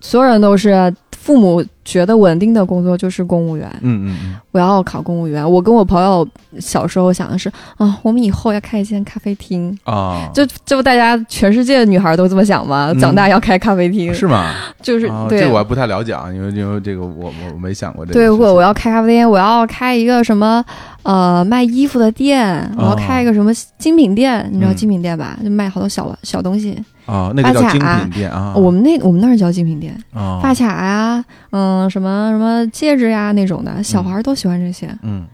所有人都是父母觉得稳定的工作就是公务员，嗯嗯嗯，我要考公务员。我跟我朋友小时候想的是啊，我们以后要开一间咖啡厅。啊，就这不大家全世界的女孩都这么想吗？嗯长大要开咖啡厅，是吗？就是、啊对。这我还不太了解啊，因为因为这个我我我没想过这个对，事情。我我要开咖啡店，我要开一个什么呃卖衣服的店，我要开一个什么精品店，你知道嗯精品店吧？就卖好多小小东西。啊，那个叫精品店啊，我们那我们那儿叫精品店，啊发卡呀，嗯，什么什么戒指呀那种的，小孩儿都喜欢这些。嗯。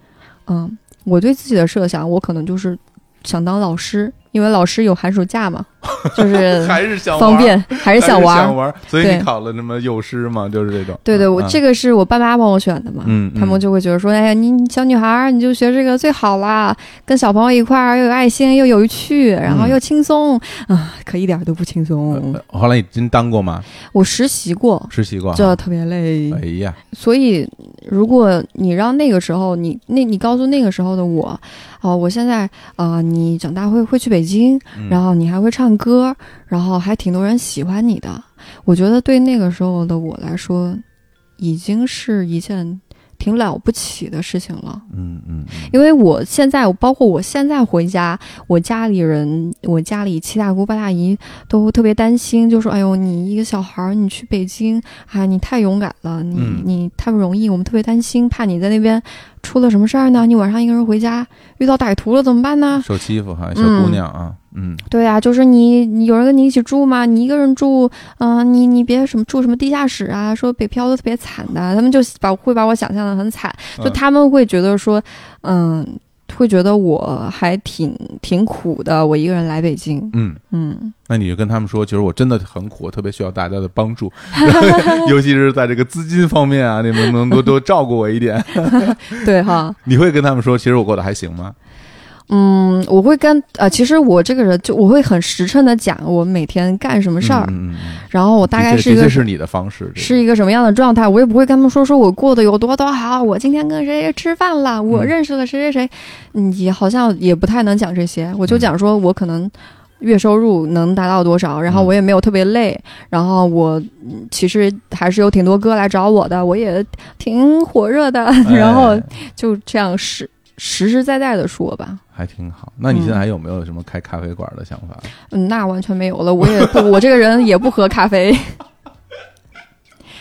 嗯，我对自己的设想，我可能就是想当老师，因为老师有寒暑假嘛，就是还是想方便，还还是想玩所以你考了什么幼师嘛，就是这种。对对，我嗯这个是我爸妈帮我选的嘛，嗯嗯他们就会觉得说，哎呀，你小女孩儿你就学这个最好啦，跟小朋友一块儿又有爱心又有趣，然后嗯又轻松啊，可一点儿都不轻松。呃后来你真当过吗？我实习过，实习过哈？这特别累，哎呀，所以如果你让那个时候你那你告诉那个时候的我，哦、我现在啊、你长大会会去北京，嗯然后你还会唱歌，然后还挺多人喜欢你的。我觉得对那个时候的我来说，已经是一件挺了不起的事情了。嗯嗯嗯因为我现在，包括我现在回家，我家里人，我家里七大姑八大姨都特别担心，就说：“哎呦，你一个小孩儿，你去北京，啊，你太勇敢了，你、嗯你太不容易，我们特别担心，怕你在那边出了什么事儿呢？你晚上一个人回家遇到歹徒了怎么办呢？”受欺负哈，小姑娘啊，嗯对啊，就是你，你有人跟你一起住吗？你一个人住，嗯、你你别什么住什么地下室啊，说北漂都特别惨的，他们就把会把我想象的很惨，就嗯他们会觉得说，嗯，会觉得我还挺挺苦的，我一个人来北京，嗯。嗯，那你就跟他们说，其实我真的很苦，我特别需要大家的帮助，尤其是在这个资金方面啊，你们能多多照顾我一点？对哈，你会跟他们说，其实我过得还行吗？嗯，我会跟呃，其实我这个人就我会很实诚的讲我每天干什么事儿，然后我大概是一个是你的方式，是一个什么样的状态，我也不会跟他们说说我过得有多多好，我今天跟谁谁吃饭了，我嗯认识了谁谁谁，嗯，也好像也不太能讲这些，我就讲说我可能月收入能达到多少，然后嗯我也没有特别累，然后我嗯其实还是有挺多歌来找我的，我也挺火热的，然后哎就这样实实实在在的说吧。还挺好。那你现在嗯还有没有什么开咖啡馆的想法？嗯，那完全没有了。我也不，我这个人也不喝咖啡，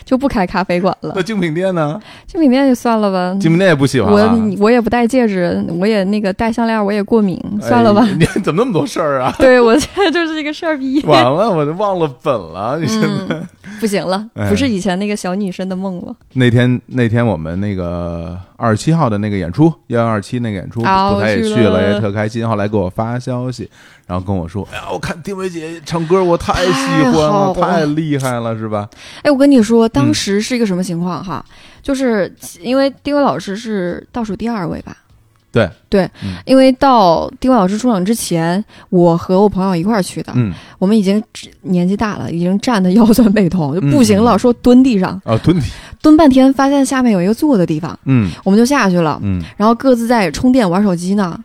就不开咖啡馆了那。精品店呢？精品店就算了吧。精品店也不喜欢了。我我也不戴戒指，我也那个戴项链，我也过敏，算了吧。哎 你怎么那么多事儿啊？对我现在就是一个事儿逼。完了，我都忘了本了。你现在、嗯，不行了，哎不是以前那个小女生的梦了。那天那天我们那个二十七号的那个演出，幺幺二七那个演出，啊不才也去了也特开心。后来给我发消息，然后跟我说：“哎呀，我看丁薇姐唱歌，我太喜欢了，太太厉害了，是吧哎，我跟你说，当嗯时是一个什么情况哈？就是因为丁薇老师是倒数第二位吧？对对，嗯因为到丁薇老师出场之前，我和我朋友一块儿去的。？”嗯，我们已经年纪大了，已经站的腰酸背痛，就不行了，嗯说蹲地上啊，蹲地，蹲半天，发现下面有一个坐的地方，嗯我们就下去了，嗯然后各自在充电玩手机呢。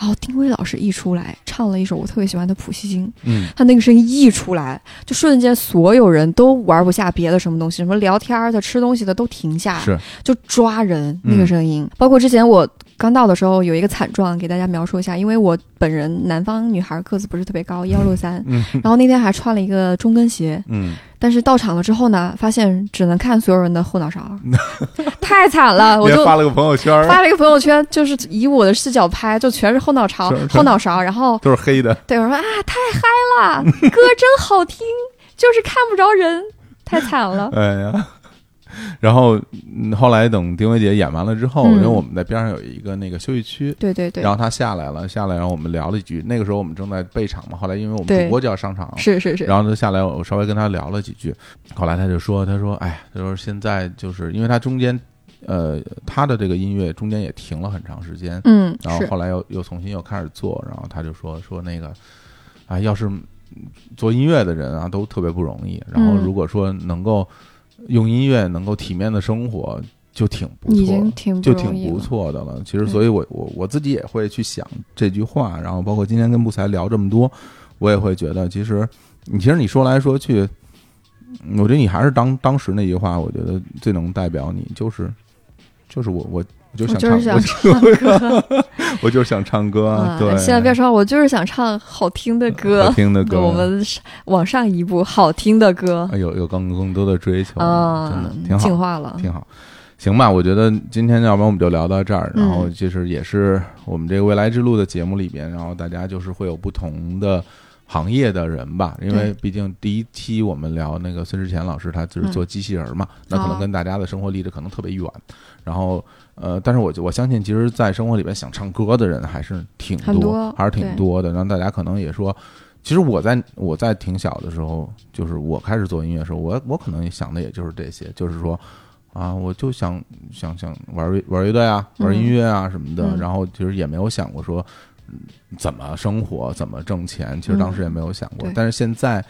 然后丁薇老师一出来，唱了一首我特别喜欢的《普希金》，嗯，他那个声音一出来，就瞬间所有人都玩不下别的什么东西，什么聊天的、吃东西的都停下，是，就抓人嗯那个声音。包括之前我刚到的时候有一个惨状，给大家描述一下，因为我本人南方女孩个子不是特别高，幺六三，嗯然后那天还穿了一个中跟鞋，嗯，但是到场了之后呢，发现只能看所有人的后脑勺，太惨了，我就发了个朋友圈儿，发了一个朋友圈，就是以我的视角拍，就全是后脑勺后脑勺，然后都是黑的，对我说啊，太嗨了，歌真好听，就是看不着人，太惨了。哎呀。然后，嗯后来等丁薇姐演完了之后，嗯因为我们在边上有一个那个休息区，对对对然，后她下来了，下来，然后我们聊了一句。那个时候我们正在备场嘛，后来因为我们主播就要上场，是是是，然后她下来，我稍微跟她聊了几句，后来她就说：“她说，哎，她说现在就是因为她中间，呃，她的这个音乐中间也停了很长时间，嗯然后后来又又重新又开始做，然后她就说说那个，啊，要是做音乐的人啊，都特别不容易。然后嗯如果说能够用音乐能够体面的生活，就挺不错，已经挺就挺不不容易了。错的了。其实，所以我我我自己也会去想这句话，然后包括今天跟布才聊这么多，我也会觉得，其实你其实你说来说去，嗯我觉得你还是当当时那句话，我觉得最能代表你，就是就是我我我就是想唱，歌，我我就是 想唱歌，啊对，现在别说，我就是想唱好听的歌。好听的歌，我们是往上一步，好听的歌啊有有更更多的追求，真啊的，挺好进，化了。挺好。行吧，我觉得今天要不然我们就聊到这儿，然后嗯就是也是我们这个未来之路的节目里边，然后大家就是会有不同的行业的人吧，因为毕竟第一期我们聊那个孙志乾老师，他就是做机器人嘛，那可能哦跟大家的生活离得可能特别远，然后呃，但是我我相信，其实，在生活里边想唱歌的人还是挺很多还是挺多的，然后大家可能也说。其实我在我在挺小的时候，就是我开始做音乐的时候，我我可能想的也就是这些，就是说，啊，我就想想想玩乐玩乐队啊，玩音乐啊什么的，嗯然后其实也没有想过说嗯怎么生活，怎么挣钱，其实当时也没有想过。对但是现在，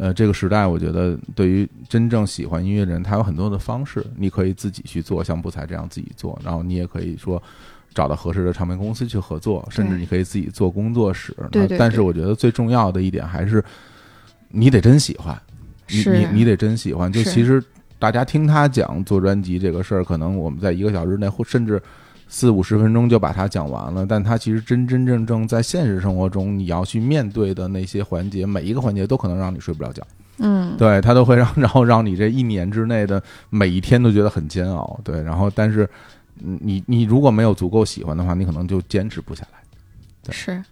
呃，这个时代，我觉得对于真正喜欢音乐的人，他有很多的方式，你可以自己去做，像不才这样自己做，然后你也可以说。找到合适的唱片公司去合作，甚至你可以自己做工作室。对对对但是我觉得最重要的一点还是，你得真喜欢，你你你得真喜欢。就其实大家听他讲做专辑这个事儿，可能我们在一个小时内或甚至四五十分钟就把它讲完了，但它其实真真正正在现实生活中你要去面对的那些环节，每一个环节都可能让你睡不了觉。嗯，对他都会让，然后让你这一年之内的每一天都觉得很煎熬。对，然后但是嗯你你如果没有足够喜欢的话，你可能就坚持不下来。对是，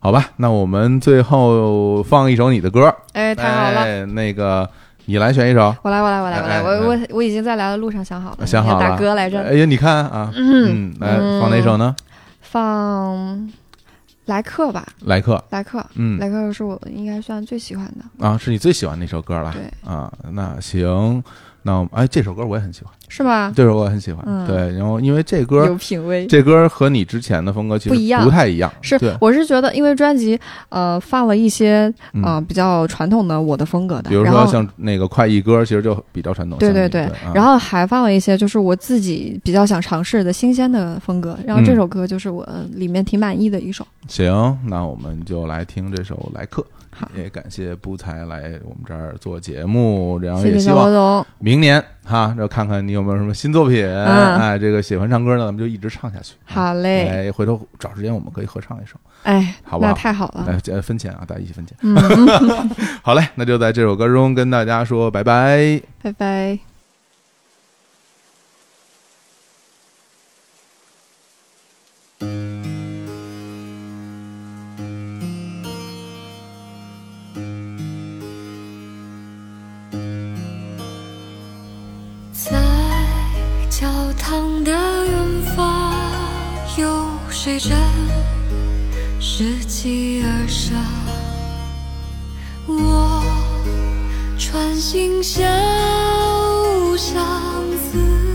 好吧，那我们最后放一首你的歌，哎，太好了。哎，那个你来选一首，我来，我来，我来，我来，哎我我我已经在来的路上想好了，想好了，要打歌来着，哎呀，你看啊，嗯，来放哪首呢？放来客吧，来客，来客，嗯。来客是我应该算最喜欢的，啊，是你最喜欢那首歌了，对。啊，那行，那哎，这首歌我也很喜欢，是吗？这首歌我很喜欢，嗯对，然后因为这歌有品味。这歌和你之前的风格其实不一样不太一样，是，，我是觉得，因为专辑呃放了一些啊呃比较传统的我的风格的，比如说像那个快意歌，其实就比较传统，对对对啊，然后还放了一些就是我自己比较想尝试的新鲜的风格，然后这嗯首歌就是我里面挺满意的一首。行，那我们就来听这首《来客》。好也感谢不才来我们这儿做节目，然后也希望明年哈，就看看你有没有什么新作品。嗯哎，这个喜欢唱歌呢，咱们就一直唱下去。好嘞，哎，回头找时间我们可以合唱一首，哎，好不好那太好了，来呃分钱啊，大家一起分钱。嗯，好嘞，那就在这首歌中跟大家说拜拜。拜拜。追着拾级而上我穿行小巷子